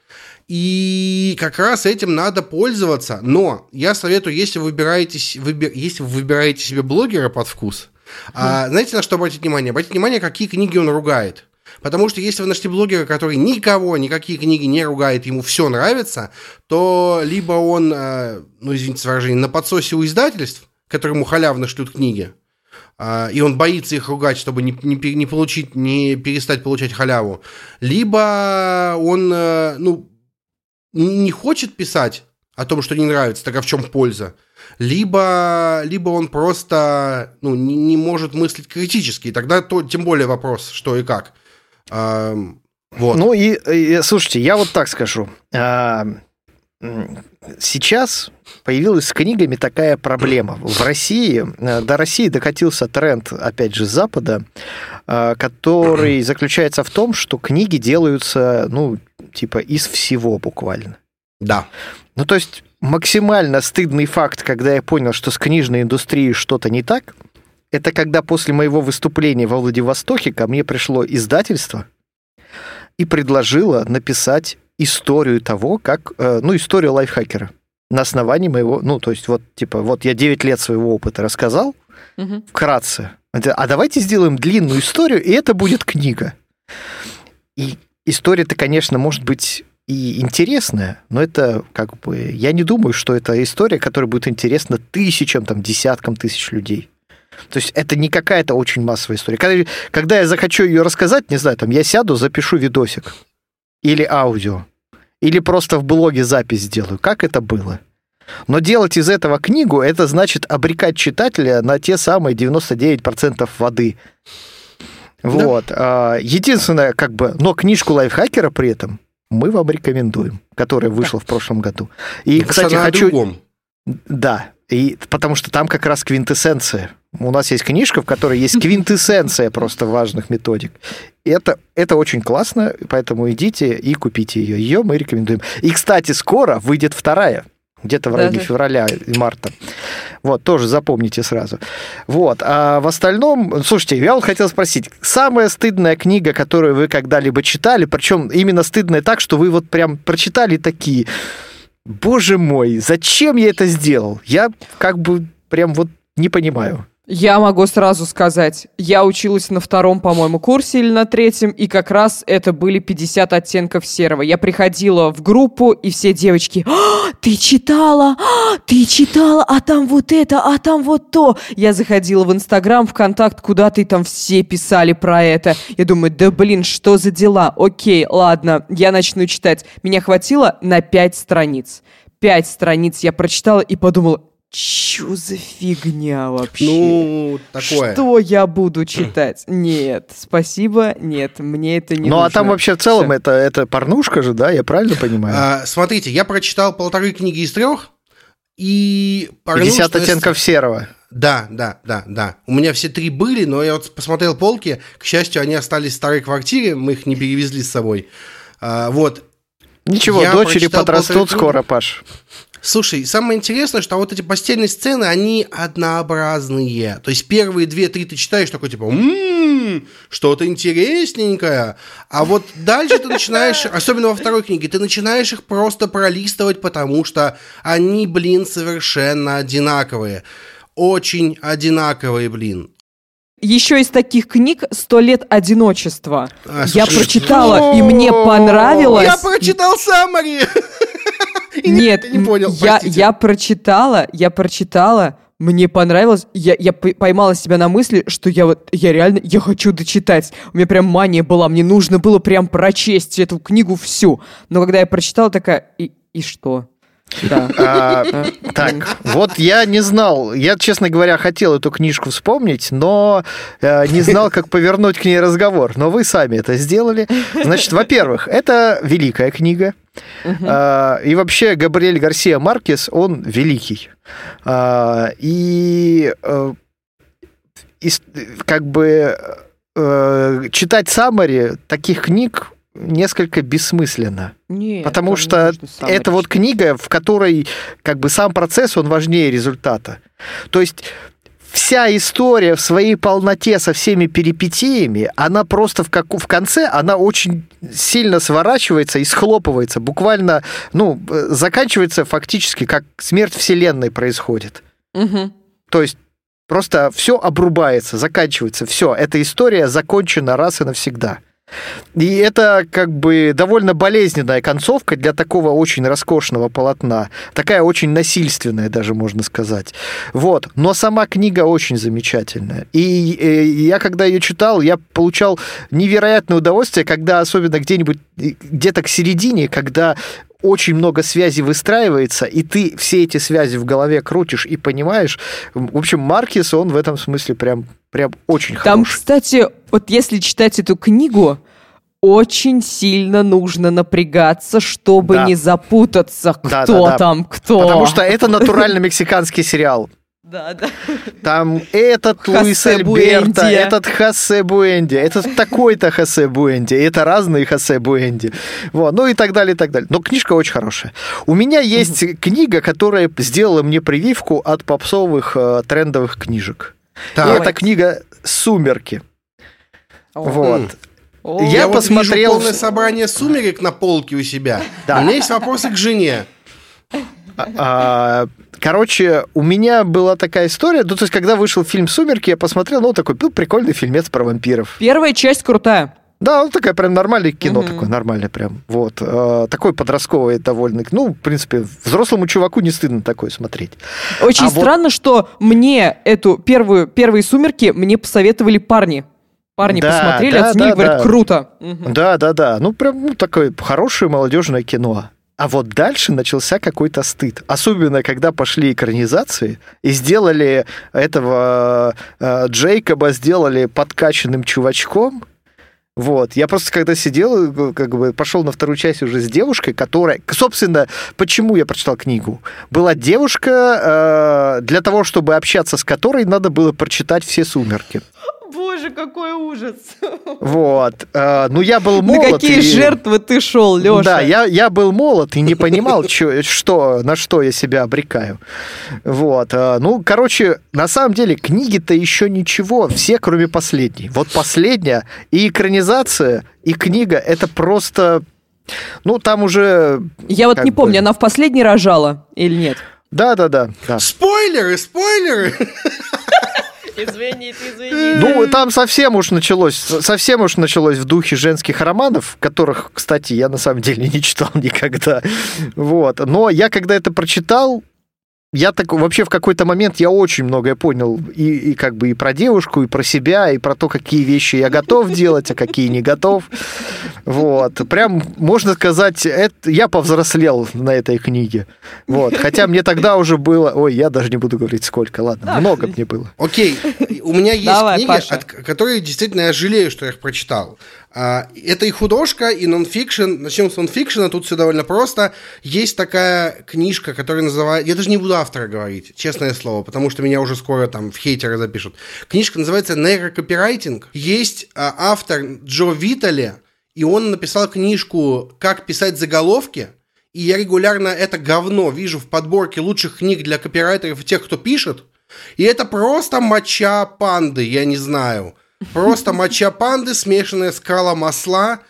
и как раз этим надо пользоваться. Но я советую, если вы выбираете, с- выбе- если вы выбираете себе блогера под вкус, а, знаете, на что обратить внимание? Обратите внимание, какие книги он ругает. Потому что если вы нашли блогера, который никого, никакие книги не ругает, ему все нравится, то либо он, э, ну, извините за выражение, на подсосе у издательств, которому халявно шлют книги, а, и он боится их ругать, чтобы не, не, не получить, не перестать получать халяву, либо он, э, ну, не хочет писать, о том, что не нравится, так а в чем польза? Либо, либо он просто ну, не, не может мыслить критически, и тогда то, тем более вопрос, что и как. А, вот. Ну и, и, слушайте, я вот так скажу. А, сейчас появилась с книгами такая проблема. В России, э, до России докатился тренд, опять же, с Запада, э, который *clears throat* заключается в том, что книги делаются, ну, типа из всего буквально. Да. Ну, то есть максимально стыдный факт, когда я понял, что с книжной индустрией что-то не так, это когда после моего выступления во Владивостоке ко мне пришло издательство и предложило написать историю того, как, э, ну, историю лайфхакера на основании моего, ну, то есть вот, типа, вот я 9 лет своего опыта рассказал, угу. вкратце, а давайте сделаем длинную историю, и это будет книга. И история-то, конечно, может быть и интересная, но это как бы... Я не думаю, что это история, которая будет интересна тысячам, там, десяткам тысяч людей. То есть это не какая-то очень массовая история. Когда, когда я захочу ее рассказать, не знаю, там, я сяду, запишу видосик или аудио, или просто в блоге запись сделаю. Как это было? Но делать из этого книгу, это значит обрекать читателя на те самые 99% воды. Вот. Да. Единственное, как бы, но книжку лайфхакера при этом мы вам рекомендуем, которая вышла в прошлом году. И, ну, кстати, хочу... Другом. Да, и потому что там как раз квинтэссенция. У нас есть книжка, в которой есть *laughs* квинтэссенция просто важных методик. Это, это очень классно, поэтому идите и купите ее. Ее мы рекомендуем. И, кстати, скоро выйдет вторая где-то в районе да, февраля и марта. Вот, тоже запомните сразу. Вот, а в остальном, слушайте, я вот хотел спросить, самая стыдная книга, которую вы когда-либо читали, причем именно стыдная так, что вы вот прям прочитали такие, боже мой, зачем я это сделал? Я как бы прям вот не понимаю. Я могу сразу сказать, я училась на втором, по-моему, курсе или на третьем, и как раз это были 50 оттенков серого. Я приходила в группу, и все девочки, а, ты читала, а, ты читала, а там вот это, а там вот то. Я заходила в Инстаграм, ВКонтакт, куда-то, и там все писали про это. Я думаю, да блин, что за дела? Окей, ладно, я начну читать. Меня хватило на 5 страниц. Пять страниц я прочитала и подумала, Чё за фигня вообще? Ну, такое. Что я буду читать? Нет, спасибо, нет, мне это не Ну, нужно. а там вообще в целом это, это порнушка же, да? Я правильно понимаю? А, смотрите, я прочитал полторы книги из трех, и... 50 оттенков серого. Да, да, да, да. У меня все три были, но я вот посмотрел полки. К счастью, они остались в старой квартире, мы их не перевезли с собой. А, вот. Ничего, я дочери подрастут скоро, Паш. Слушай, самое интересное, что вот эти постельные сцены, они однообразные. То есть первые две-три ты читаешь такой типа, м-м, что-то интересненькое. А вот дальше ты начинаешь, *laughs* особенно во второй книге, ты начинаешь их просто пролистывать, потому что они, блин, совершенно одинаковые. Очень одинаковые, блин еще из таких книг «Сто лет одиночества». А, я прочитала, и мне понравилось. Я прочитал Самари! *laughs* Нет, не понял, я, я прочитала, я прочитала, мне понравилось, я, я поймала себя на мысли, что я вот, я реально, я хочу дочитать. У меня прям мания была, мне нужно было прям прочесть эту книгу всю. Но когда я прочитала, такая, и, и что? Да. А, так, вот я не знал. Я, честно говоря, хотел эту книжку вспомнить, но э, не знал, как повернуть к ней разговор. Но вы сами это сделали. Значит, во-первых, это великая книга. А, и вообще Габриэль Гарсия Маркес, он великий. А, и, э, и как бы э, читать саммари таких книг несколько бессмысленно. Нет, потому что это вот книга, в которой как бы сам процесс, он важнее результата. То есть вся история в своей полноте со всеми перипетиями, она просто в, как, в конце, она очень сильно сворачивается и схлопывается. Буквально, ну, заканчивается фактически, как смерть Вселенной происходит. Угу. То есть просто все обрубается, заканчивается, все. Эта история закончена раз и навсегда. И это как бы довольно болезненная концовка для такого очень роскошного полотна. Такая очень насильственная даже, можно сказать. Вот. Но сама книга очень замечательная. И, э, я, когда ее читал, я получал невероятное удовольствие, когда особенно где-нибудь, где-то к середине, когда очень много связей выстраивается, и ты все эти связи в голове крутишь и понимаешь. В общем, Маркис, он в этом смысле прям, прям очень Там, хороший. кстати, вот если читать эту книгу, очень сильно нужно напрягаться, чтобы Да. не запутаться, кто Да, да, да. там кто. Потому что это *laughs* натурально мексиканский сериал. Да, да. Там этот Луис Альберто, этот Хосе Буэнди, этот такой-то Хосе Буэнди, это разные Хосе Буэнди. Вот, ну и так далее, и так далее. Но книжка очень хорошая. У меня есть книга, которая сделала мне прививку от попсовых э, трендовых книжек. И Так. это книга «Сумерки». Вот. О, Я Я, вот посмотрел- вижу полное собрание сумерек на полке у себя. Да. У меня есть вопросы к жене. А, Короче, у меня была такая история, ну, то есть, когда вышел фильм «Сумерки», я посмотрел, ну, такой, ну, прикольный фильмец про вампиров. Первая часть крутая. Да, ну такая прям нормальное кино, Мгм. такое нормальное прям. Вот. Э, такой подростковый довольно. Ну, в принципе, взрослому чуваку не стыдно такое смотреть. Очень А вот- странно, что мне эту первую, первые «Сумерки» мне посоветовали парни. Парни Да, посмотрели, да, оценили, да, говорят, да. круто. Мгм. Да, да, да. Ну, прям ну, такое хорошее молодежное кино. А вот дальше начался какой-то стыд. Особенно, когда пошли экранизации и сделали этого э, Джейкоба, сделали подкачанным чувачком. Вот. Я просто когда сидел, э, как бы пошел на вторую часть уже с девушкой, которая... Собственно, почему я прочитал книгу? Была девушка, э, для того, чтобы общаться с которой, надо было прочитать все «Сумерки». Боже, какой ужас. *laughs* Вот. Э, ну, я был На молод. какие и- жертвы ты шел, Леша? Да, я, я был молод и не понимал, *laughs* чё- что, на что я себя обрекаю. Вот. а, Ну, короче, на самом деле, книги-то еще ничего, все, кроме последней. Вот последняя и экранизация, и книга, это просто... Ну, там уже... Я вот не бы- помню, она в последней рожала или нет? Да-да-да. да. Спойлеры, спойлеры! *laughs* Извините, извините. Ну, там совсем уж началось, совсем уж началось в духе женских романов, которых, кстати, я на самом деле не читал *laughs* никогда. Вот. Но я, когда это прочитал, я так вообще в какой-то момент я очень многое понял и, и как бы и про девушку, и про себя, и про то, какие вещи я готов делать, а какие не готов. Вот. Прям, можно сказать, это, я повзрослел на этой книге. Вот. Хотя мне тогда уже было... Ой, я даже не буду говорить, сколько. Ладно, Да. много мне было. Окей, у меня есть Давай, книги, Паша. от- которые действительно я жалею, что я их прочитал. А, Это и художка, и нонфикшн. Начнем с нонфикшена, тут все довольно просто. Есть такая книжка, которая называется... Я даже не буду автора говорить, честное слово, потому что меня уже скоро там в хейтеры запишут. Книжка называется «Нейрокопирайтинг». Есть а, автор Джо Витали, и он написал книжку «Как писать заголовки», и я регулярно это говно вижу в подборке лучших книг для копирайтеров и тех, кто пишет. И это просто моча панды, я не знаю. Просто моча панды, смешанная с калом масла.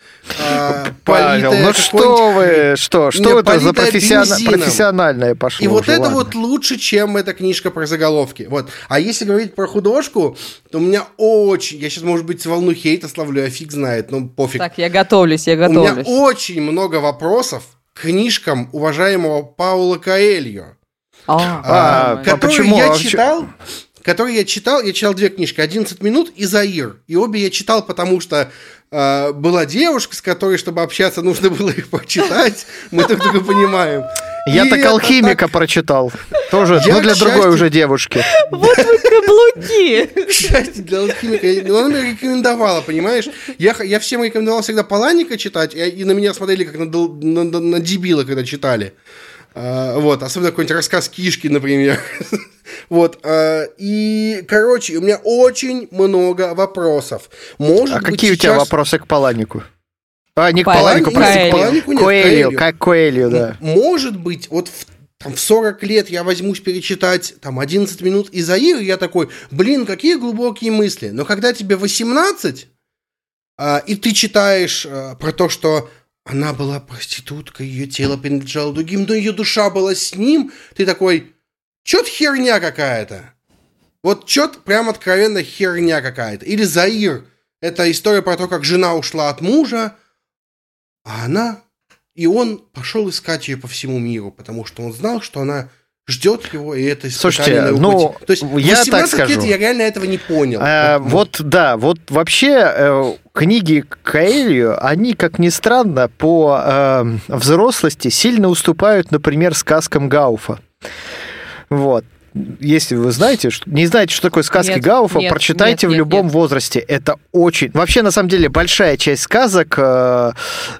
а, *laughs* Павел, ну что вы, что, что Не, это за бензином. профессиональное пошло И вот уже, это ладно. вот лучше, чем эта книжка про заголовки. Вот. А если говорить про художку, то у меня очень... Я сейчас, может быть, волну хейта словлю, я фиг знает, но пофиг. Так, я готовлюсь, я у меня готовлюсь. очень много вопросов к книжкам уважаемого Паула Каэльо. А, А, а, а которые почему? я А которые я читал, я читал две книжки, 11 минут и Заир. И обе я читал, потому что э, была девушка, с которой, чтобы общаться, нужно было их прочитать. Мы друг друга понимаем. Я И так алхимика так- прочитал. Тоже, Я, ну, для другой уже девушки. Вот вы каблуки. *laughs* К счастью, для алхимика. Ну, она мне рекомендовала, понимаешь? Я, я всем рекомендовал всегда Паланика читать, и, и на меня смотрели как на, дол- на, на- на дебила, когда читали. А, вот, особенно какой-нибудь рассказ Кишки, например. *laughs* вот, а, и, короче, у меня очень много вопросов. Может А быть, какие у тебя сейчас- вопросы к Паланику? А, не к Паланику, прости, к Паланику нет, Коэлью, как Коэлью, да. Может быть, вот в, там, в 40 лет я возьмусь перечитать там 11 минут Изаир, и я такой, блин, какие глубокие мысли. Но когда тебе 18, а, и ты читаешь про то, что она была проституткой, ее тело принадлежало другим, но ее душа была с ним, ты такой, чё-то херня какая-то. Вот чё-то прям откровенно херня какая-то. Или Заир. Это история про то, как жена ушла от мужа, а она и он пошел искать ее по всему миру, потому что он знал, что она ждет его, и это Слушайте, ну, пути. То есть я так 18 лет скажу. я реально этого не понял. Э, вот, да, вот вообще э, книги Каэлью, они, как ни странно, по э, взрослости сильно уступают, например, сказкам Гауфа. Вот. Если вы знаете, что- не знаете, что такое сказки Нет, Гауфа, нет, прочитайте нет, в нет, любом нет. возрасте. Это очень... Вообще, на самом деле, большая часть сказок... э,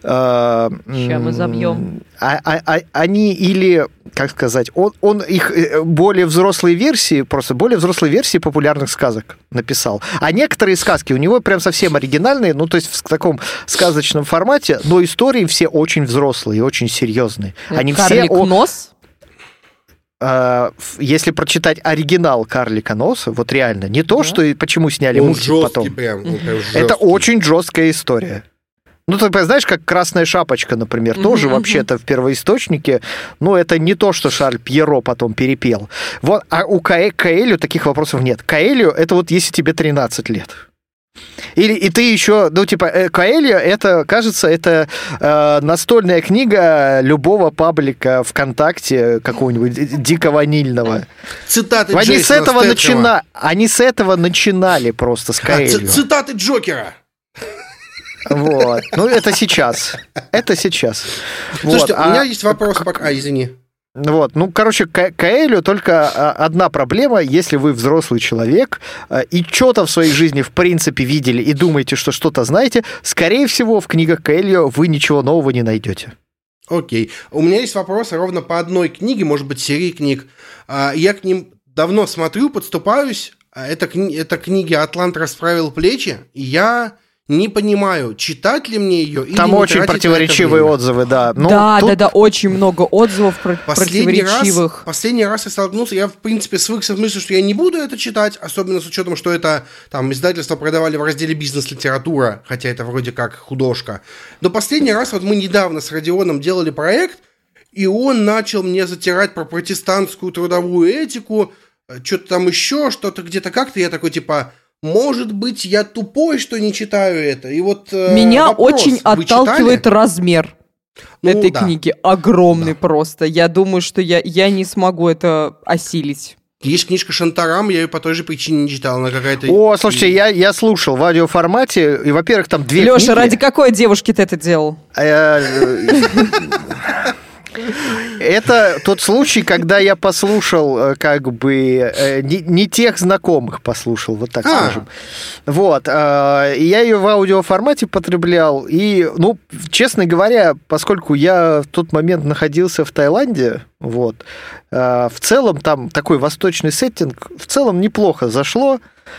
э, Ща мы забьем. а- а- а- они или, как сказать, он, он их э, более взрослые версии, просто более взрослые версии популярных сказок написал. А некоторые сказки у него прям совсем оригинальные, ну, то есть в таком сказочном формате, но истории все очень взрослые и очень серьезные. Они все... Карлик о- нос. Э, если прочитать оригинал Карлика Носа, вот реально, не то, Да. что и почему сняли он мультик жесткий потом. прям. он прям Это жесткий. очень жесткая история. Ну, ты знаешь, как Красная Шапочка, например, тоже мгм. вообще-то в первоисточнике, но это не то, что Шарль Пьеро потом перепел. Вот, а у Каэ- Каэлю таких вопросов нет. Каэлю это вот если тебе 13 лет. Или и ты еще, ну, типа, э, Каэльо, это, кажется, это э, настольная книга любого паблика ВКонтакте какого-нибудь дико ванильного. Цитаты Они с Джейсона этого Стэтхэма. начина... Они с этого начинали просто с А, ц- Каэльо. цитаты Джокера. Вот. Ну, это сейчас. Это сейчас. Слушайте, Вот. у А- меня есть вопрос пока. А, извини. Вот, ну, короче, Ка- Каэлю только а, одна проблема, если вы взрослый человек а, и что-то в своей жизни в принципе видели и думаете, что что-то знаете, скорее всего, в книгах Каэлью вы ничего нового не найдете. Окей. У меня есть вопрос ровно по одной книге, может быть, серии книг. А, Я к ним давно смотрю, подступаюсь. Это, кни- это книги «Атлант расправил плечи», и я не понимаю, читать ли мне ее или Там не очень противоречивые время. отзывы, да. Ну, да, тут- да, да, очень много отзывов про- Последний раз, противоречивых. последний раз я столкнулся, я, в принципе, свыкся в мысли, что я не буду это читать, особенно с учетом, что это там издательство продавали в разделе бизнес-литература, хотя это вроде как художка. Но последний раз, вот мы недавно с Родионом делали проект, и он начал мне затирать про протестантскую трудовую этику, э, что-то там еще, что-то где-то как-то. Я такой, типа, может быть, я тупой, что не читаю это. И вот э, Меня вопрос, очень отталкивает читали? размер Ну, этой да. книги. Огромный просто. Я думаю, что я, я не смогу это осилить. Есть книжка Шантарам, я ее по той же причине не читал, она какая-то... О, слушайте, я, я слушал в аудиоформате, и, во-первых, там две Леша, книги. ради какой девушки ты это делал? *laughs* Это тот случай, когда я послушал, э, как бы, э, не, не тех знакомых послушал, вот так А. скажем. Вот. э, Я ее в аудиоформате потреблял. И, ну, честно говоря, поскольку я в тот момент находился в Таиланде, вот, в целом там такой восточный сеттинг, в целом неплохо зашло.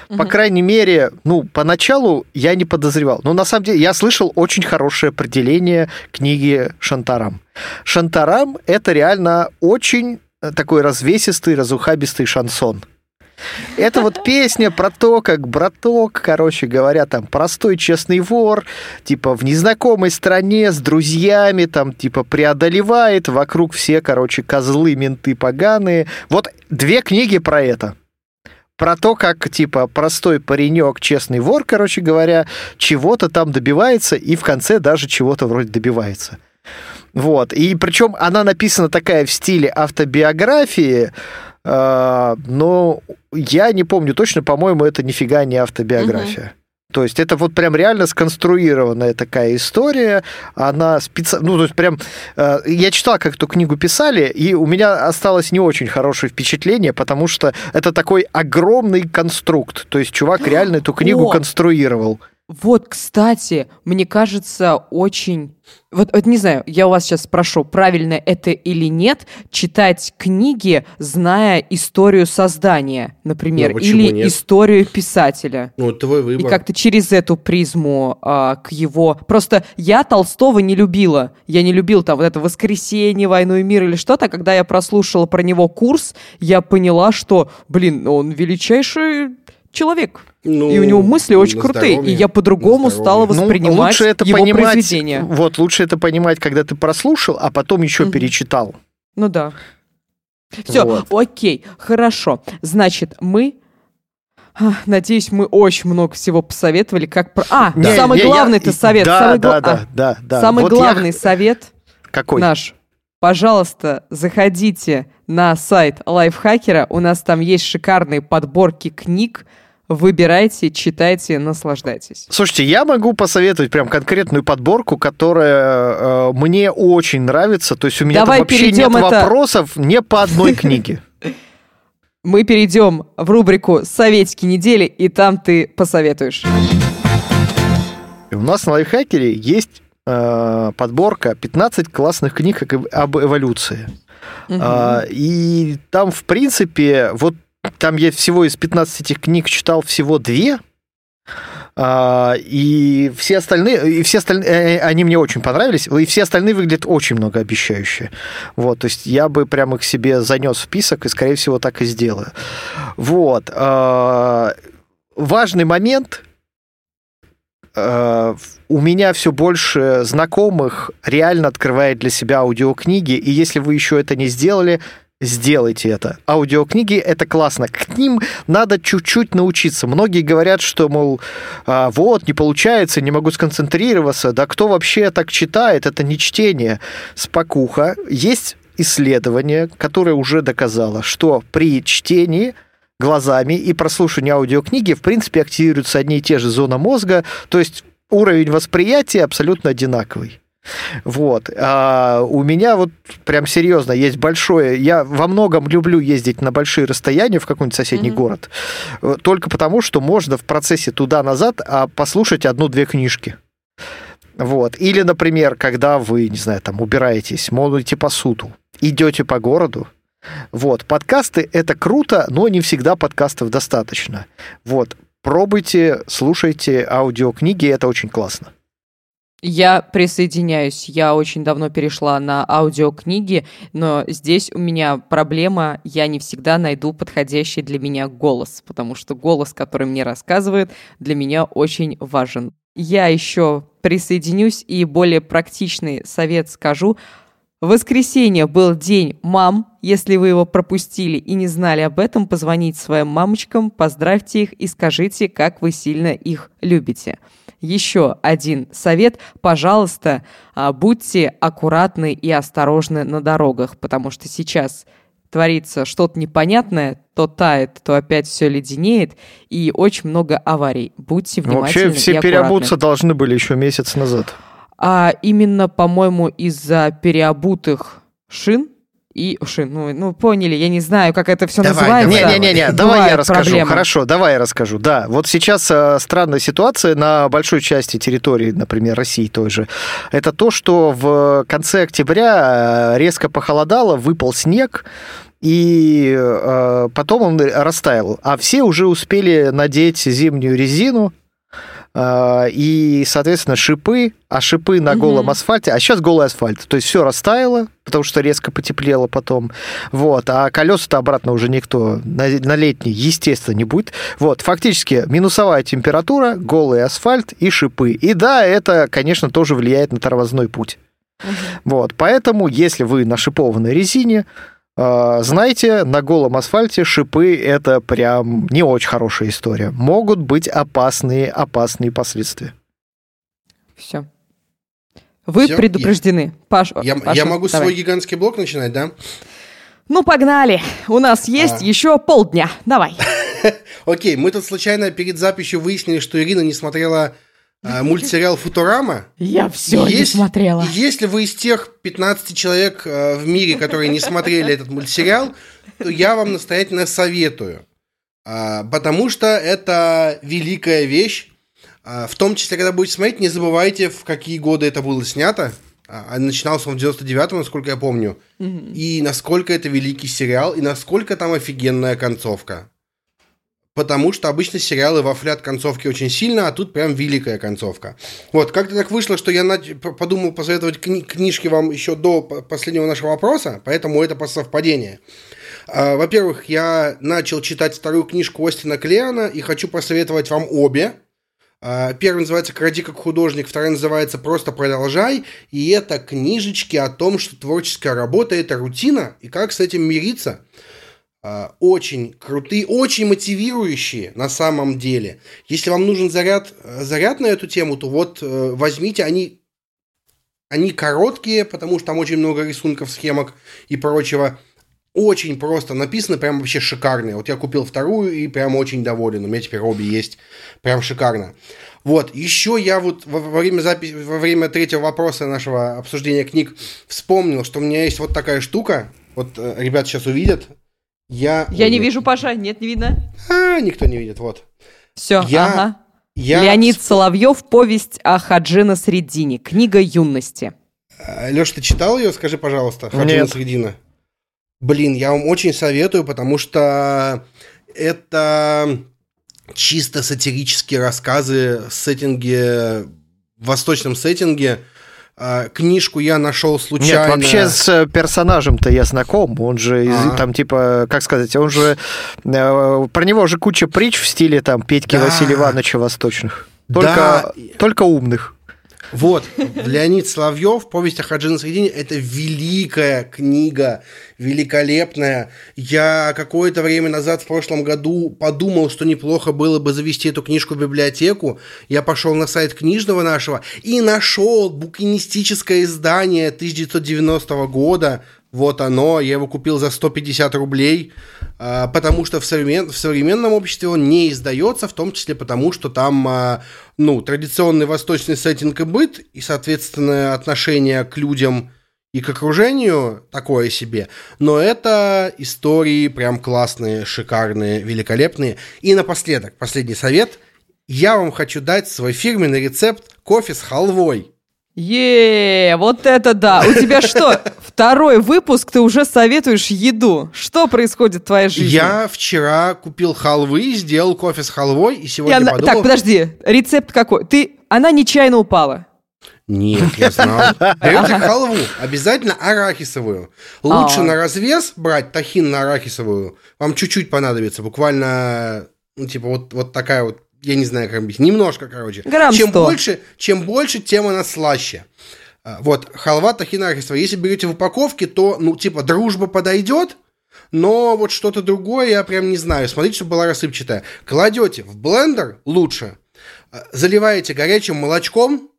По крайней мере, ну, поначалу я не подозревал. Но на самом деле я слышал очень хорошее определение книги Шантарам. Шантарам – это реально очень э, такой развесистый, разухабистый шансон. Это вот *laughs* песня про то, как браток, короче говоря, там простой честный вор, типа в незнакомой стране с друзьями, там типа преодолевает, вокруг все, короче, козлы, менты поганые. Вот две книги про это про то, как, типа, простой паренек, честный вор, короче говоря, чего-то там добивается и в конце даже чего-то вроде добивается. Вот. И причем она написана такая в стиле автобиографии, э, но я не помню точно, по-моему, это нифига не автобиография. То есть это вот прям реально сконструированная такая история, она специ... ну то есть прям э, я читал, как эту книгу писали, и у меня осталось не очень хорошее впечатление, потому что это такой огромный конструкт, то есть чувак реально эту книгу О! конструировал. Вот, кстати, мне кажется, очень... Вот, вот не знаю, я у вас сейчас спрошу, правильно это или нет, читать книги, зная историю создания, например, Ну, почему или нет? историю писателя. Ну, твой И выбор. как-то через эту призму а, к его... Просто я Толстого не любила. Я не любил там вот это «Воскресенье», «Войну и мир» или что-то. Когда я прослушала про него курс, я поняла, что, блин, он величайший человек. Ну, и у него мысли очень крутые. здоровье, И я по-другому стала здоровье. воспринимать ну, лучше это его понимать, произведения. Вот, лучше это понимать, когда ты прослушал, а потом еще Мгм. перечитал. Ну да. Все, Вот. окей, хорошо. Значит, мы... а, Надеюсь, мы очень много всего посоветовали, как про... А, Не, самый не, я- главный-то совет. Да, самый да, гла- да, а, да, да. Самый Вот я- главный совет Какой? наш. Пожалуйста, заходите на сайт Лайфхакера. У нас там есть шикарные подборки книг. Выбирайте, читайте, наслаждайтесь. Слушайте, я могу посоветовать прям конкретную подборку, которая э, мне очень нравится. То есть у меня Давай там вообще нет это- вопросов не по одной *laughs* книге. Мы перейдем в рубрику «Советики недели», и там ты посоветуешь. У нас на лайфхакере есть э, подборка 15 классных книг об- эволюции. А, и там, в принципе, вот там я всего из 15 этих книг читал всего две. А, и все остальные, и все остальные, э, они мне очень понравились, и все остальные выглядят очень многообещающе. Вот, то есть я бы прям их себе занес в список и, скорее всего, так и сделаю. Вот. а, важный момент. а, у меня все больше знакомых реально открывает для себя аудиокниги, и если вы еще это не сделали, сделайте это. Аудиокниги это классно. К ним надо чуть-чуть научиться. Многие говорят, что, мол, а, вот, не получается, не могу сконцентрироваться. Да кто вообще так читает? Это не чтение. Спокуха. Есть исследование, которое уже доказало, что при чтении глазами и прослушивании аудиокниги, в принципе, активируются одни и те же зоны мозга, то есть уровень восприятия абсолютно одинаковый. Вот. А у меня вот прям серьезно есть большое... Я во многом люблю ездить на большие расстояния в какой-нибудь соседний Мгм. город. Э, Только потому, что можно в процессе туда-назад а, послушать одну-две книжки. Вот. Или, например, когда вы, не знаю, там убираетесь, моете посуду, идете по городу, вот, подкасты это круто, но не всегда подкастов достаточно. Вот, пробуйте, слушайте аудиокниги, это очень классно. Я присоединяюсь. Я очень давно перешла на аудиокниги, но здесь у меня проблема, я не всегда найду подходящий для меня голос, потому что голос, который мне рассказывает, для меня очень важен. Я еще присоединюсь и более практичный совет скажу. Воскресенье был день мам. Если вы его пропустили и не знали об этом, позвоните своим мамочкам, поздравьте их и скажите, как вы сильно их любите. Еще один совет. Пожалуйста, а, будьте аккуратны и осторожны на дорогах, потому что сейчас творится что-то непонятное, то тает, то опять все леденеет, и очень много аварий. Будьте Ну, внимательны Вообще все переобуться должны были еще месяц назад. А именно, по-моему, из-за переобутых шин и шин, ну, ну поняли, я не знаю, как это все Давай, называется. давай. Не-не-не, Бывают давай я расскажу. проблемы. Хорошо, давай я расскажу. Да, вот сейчас э, странная ситуация на большой части территории, например, России той же. Это то, что в конце октября э, резко похолодало, выпал снег, и э, потом он растаял. А все уже успели надеть зимнюю резину, и, соответственно, шипы, а шипы на голом асфальте, а сейчас голый асфальт. То есть все растаяло, потому что резко потеплело потом. Вот, а колеса-то обратно уже никто на, на летний, естественно, не будет. Вот, фактически минусовая температура, голый асфальт и шипы. И да, это, конечно, тоже влияет на тормозной путь. Вот, поэтому, если вы на шипованной резине, знаете, на голом асфальте шипы это прям не очень хорошая история. Могут быть опасные, опасные последствия. Все. Вы Всё? предупреждены. Паш, Я, Паша, я могу давай. свой гигантский блок начинать, да? Ну, погнали. У нас есть А. еще полдня. Давай. *laughs* Окей, мы тут случайно перед записью выяснили, что Ирина не смотрела мультсериал «Футурама». Я все не смотрела. Если вы из тех 15 человек э, в мире, которые не смотрели этот мультсериал, то я вам настоятельно советую. А, Потому что это великая вещь. А, В том числе, когда будете смотреть, не забывайте, в какие годы это было снято. А, а Начинался он в 99-м, насколько я помню. И насколько это великий сериал, и насколько там офигенная концовка. Потому что обычно сериалы вафлят концовки очень сильно, а тут прям великая концовка. Вот, как-то так вышло, что я подумал посоветовать кни- книжки вам еще до последнего нашего вопроса, поэтому это по совпадение. А, Во-первых, я начал читать вторую книжку Остина Клеона и хочу посоветовать вам обе. А, Первая называется «Кради как художник», вторая называется «Просто продолжай». И это книжечки о том, что творческая работа – это рутина, и как с этим мириться. А, Очень крутые, очень мотивирующие на самом деле. Если вам нужен заряд, э, заряд на эту тему, то вот э, возьмите, они Они короткие, потому что там очень много рисунков, схемок и прочего. Очень просто написано, прям вообще шикарные. Вот я купил вторую и прям очень доволен. У меня теперь обе есть. Прям шикарно. Вот, еще я вот во время записи, во время третьего вопроса нашего обсуждения книг вспомнил, что у меня есть вот такая штука. Вот э, ребят сейчас увидят. Я, я не вижу, Паша, нет, не видно. А, никто не видит, вот. Все, я, ага. Я... Леонид Соловьев, повесть о Хаджина Средине, книга юности. А, Леш, ты читал ее? Скажи, пожалуйста, Хаджина Средина. Блин, я вам очень советую, потому что это чисто сатирические рассказы в сеттинге, в восточном сеттинге. А, книжку я нашел случайно. Нет, вообще с э, персонажем-то я знаком. Он же а там типа, как сказать, он же э, про него же куча притч в стиле там Петьки да. Василия Ивановича восточных. Только, да. только умных. Вот, Леонид Соловьев, повесть о Хаджине Средине, это великая книга, великолепная. Я какое-то время назад, в прошлом году, подумал, что неплохо было бы завести эту книжку в библиотеку. Я пошел на сайт книжного нашего и нашел букинистическое издание 1990 года вот оно, я его купил за 150 рублей, а, потому что в, современ... в современном обществе он не издается, в том числе потому, что там, а, ну, традиционный восточный сеттинг и быт, и, соответственно, отношение к людям и к окружению такое себе. Но это истории прям классные, шикарные, великолепные. И напоследок, последний совет. Я вам хочу дать свой фирменный рецепт кофе с халвой. Е, вот это да! У тебя что, второй выпуск, ты уже советуешь еду? Что происходит в твоей жизни? Я вчера купил халвы, сделал кофе с халвой, и сегодня она... подумал... Так, подожди, рецепт какой? Ты... Она нечаянно упала. Нет, я знал. *laughs* Берете халву, обязательно арахисовую. Лучше а. на развес брать тахин на арахисовую. Вам чуть-чуть понадобится, буквально, ну, типа, вот, вот такая вот я не знаю, как объяснить, немножко, короче. Грамм чем 100. больше, чем больше, тем она слаще. Вот, халва тахинархиства. Если берете в упаковке, то, ну, типа, дружба подойдет, но вот что-то другое я прям не знаю. Смотрите, чтобы была рассыпчатая. Кладете в блендер лучше, а, заливаете горячим молочком,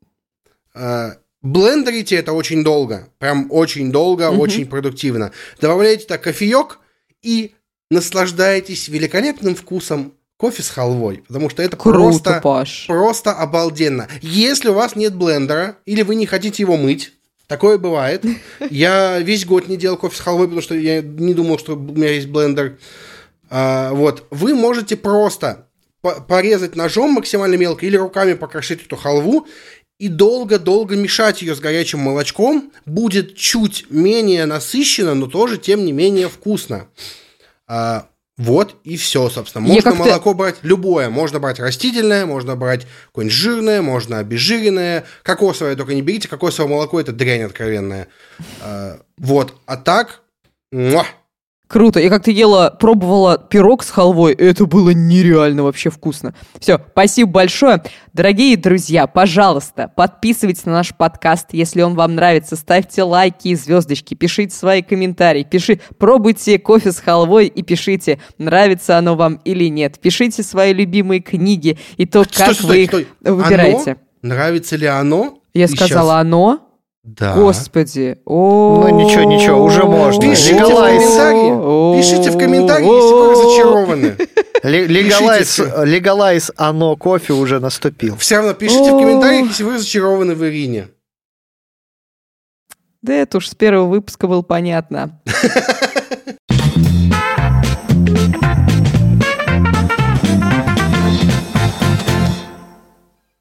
а, блендерите это очень долго, прям очень долго, угу. очень продуктивно. Добавляете так кофеек и наслаждаетесь великолепным вкусом кофе с халвой, потому что это Круто, просто, Паш. просто обалденно. Если у вас нет блендера или вы не хотите его мыть, такое бывает. *laughs* Я весь год не делал кофе с халвой, потому что я не думал, что у меня есть блендер. А, вот, вы можете просто порезать ножом максимально мелко или руками покрошить эту халву и долго-долго мешать ее с горячим молочком. Будет чуть менее насыщенно, но тоже, тем не менее, вкусно. А, вот и все, собственно. Можно молоко брать любое. Можно брать растительное, можно брать какое-нибудь жирное, можно обезжиренное. Кокосовое только не берите. Кокосовое молоко – это дрянь откровенная. А, вот. А так... Муah! Круто. Я как-то ела, пробовала пирог с халвой. Это было нереально вообще вкусно. Все, спасибо большое. Дорогие друзья, пожалуйста, подписывайтесь на наш подкаст. Если он вам нравится, ставьте лайки и звездочки, пишите свои комментарии, пиши, пробуйте кофе с халвой и пишите, нравится оно вам или нет. Пишите свои любимые книги и то, как стой, вы стой, их выбираете. Оно? Нравится ли оно? Я и сказала сейчас... оно. Да. Господи. О ну ничего, ничего, уже можно. Пишите в комментарии. Пишите в комментарии, если вы разочарованы. *laughs* Легалайз, легалайз оно кофе уже наступил. Все равно пишите в комментариях, если вы разочарованы в Ирине. Да это уж с первого выпуска было понятно. *laughs*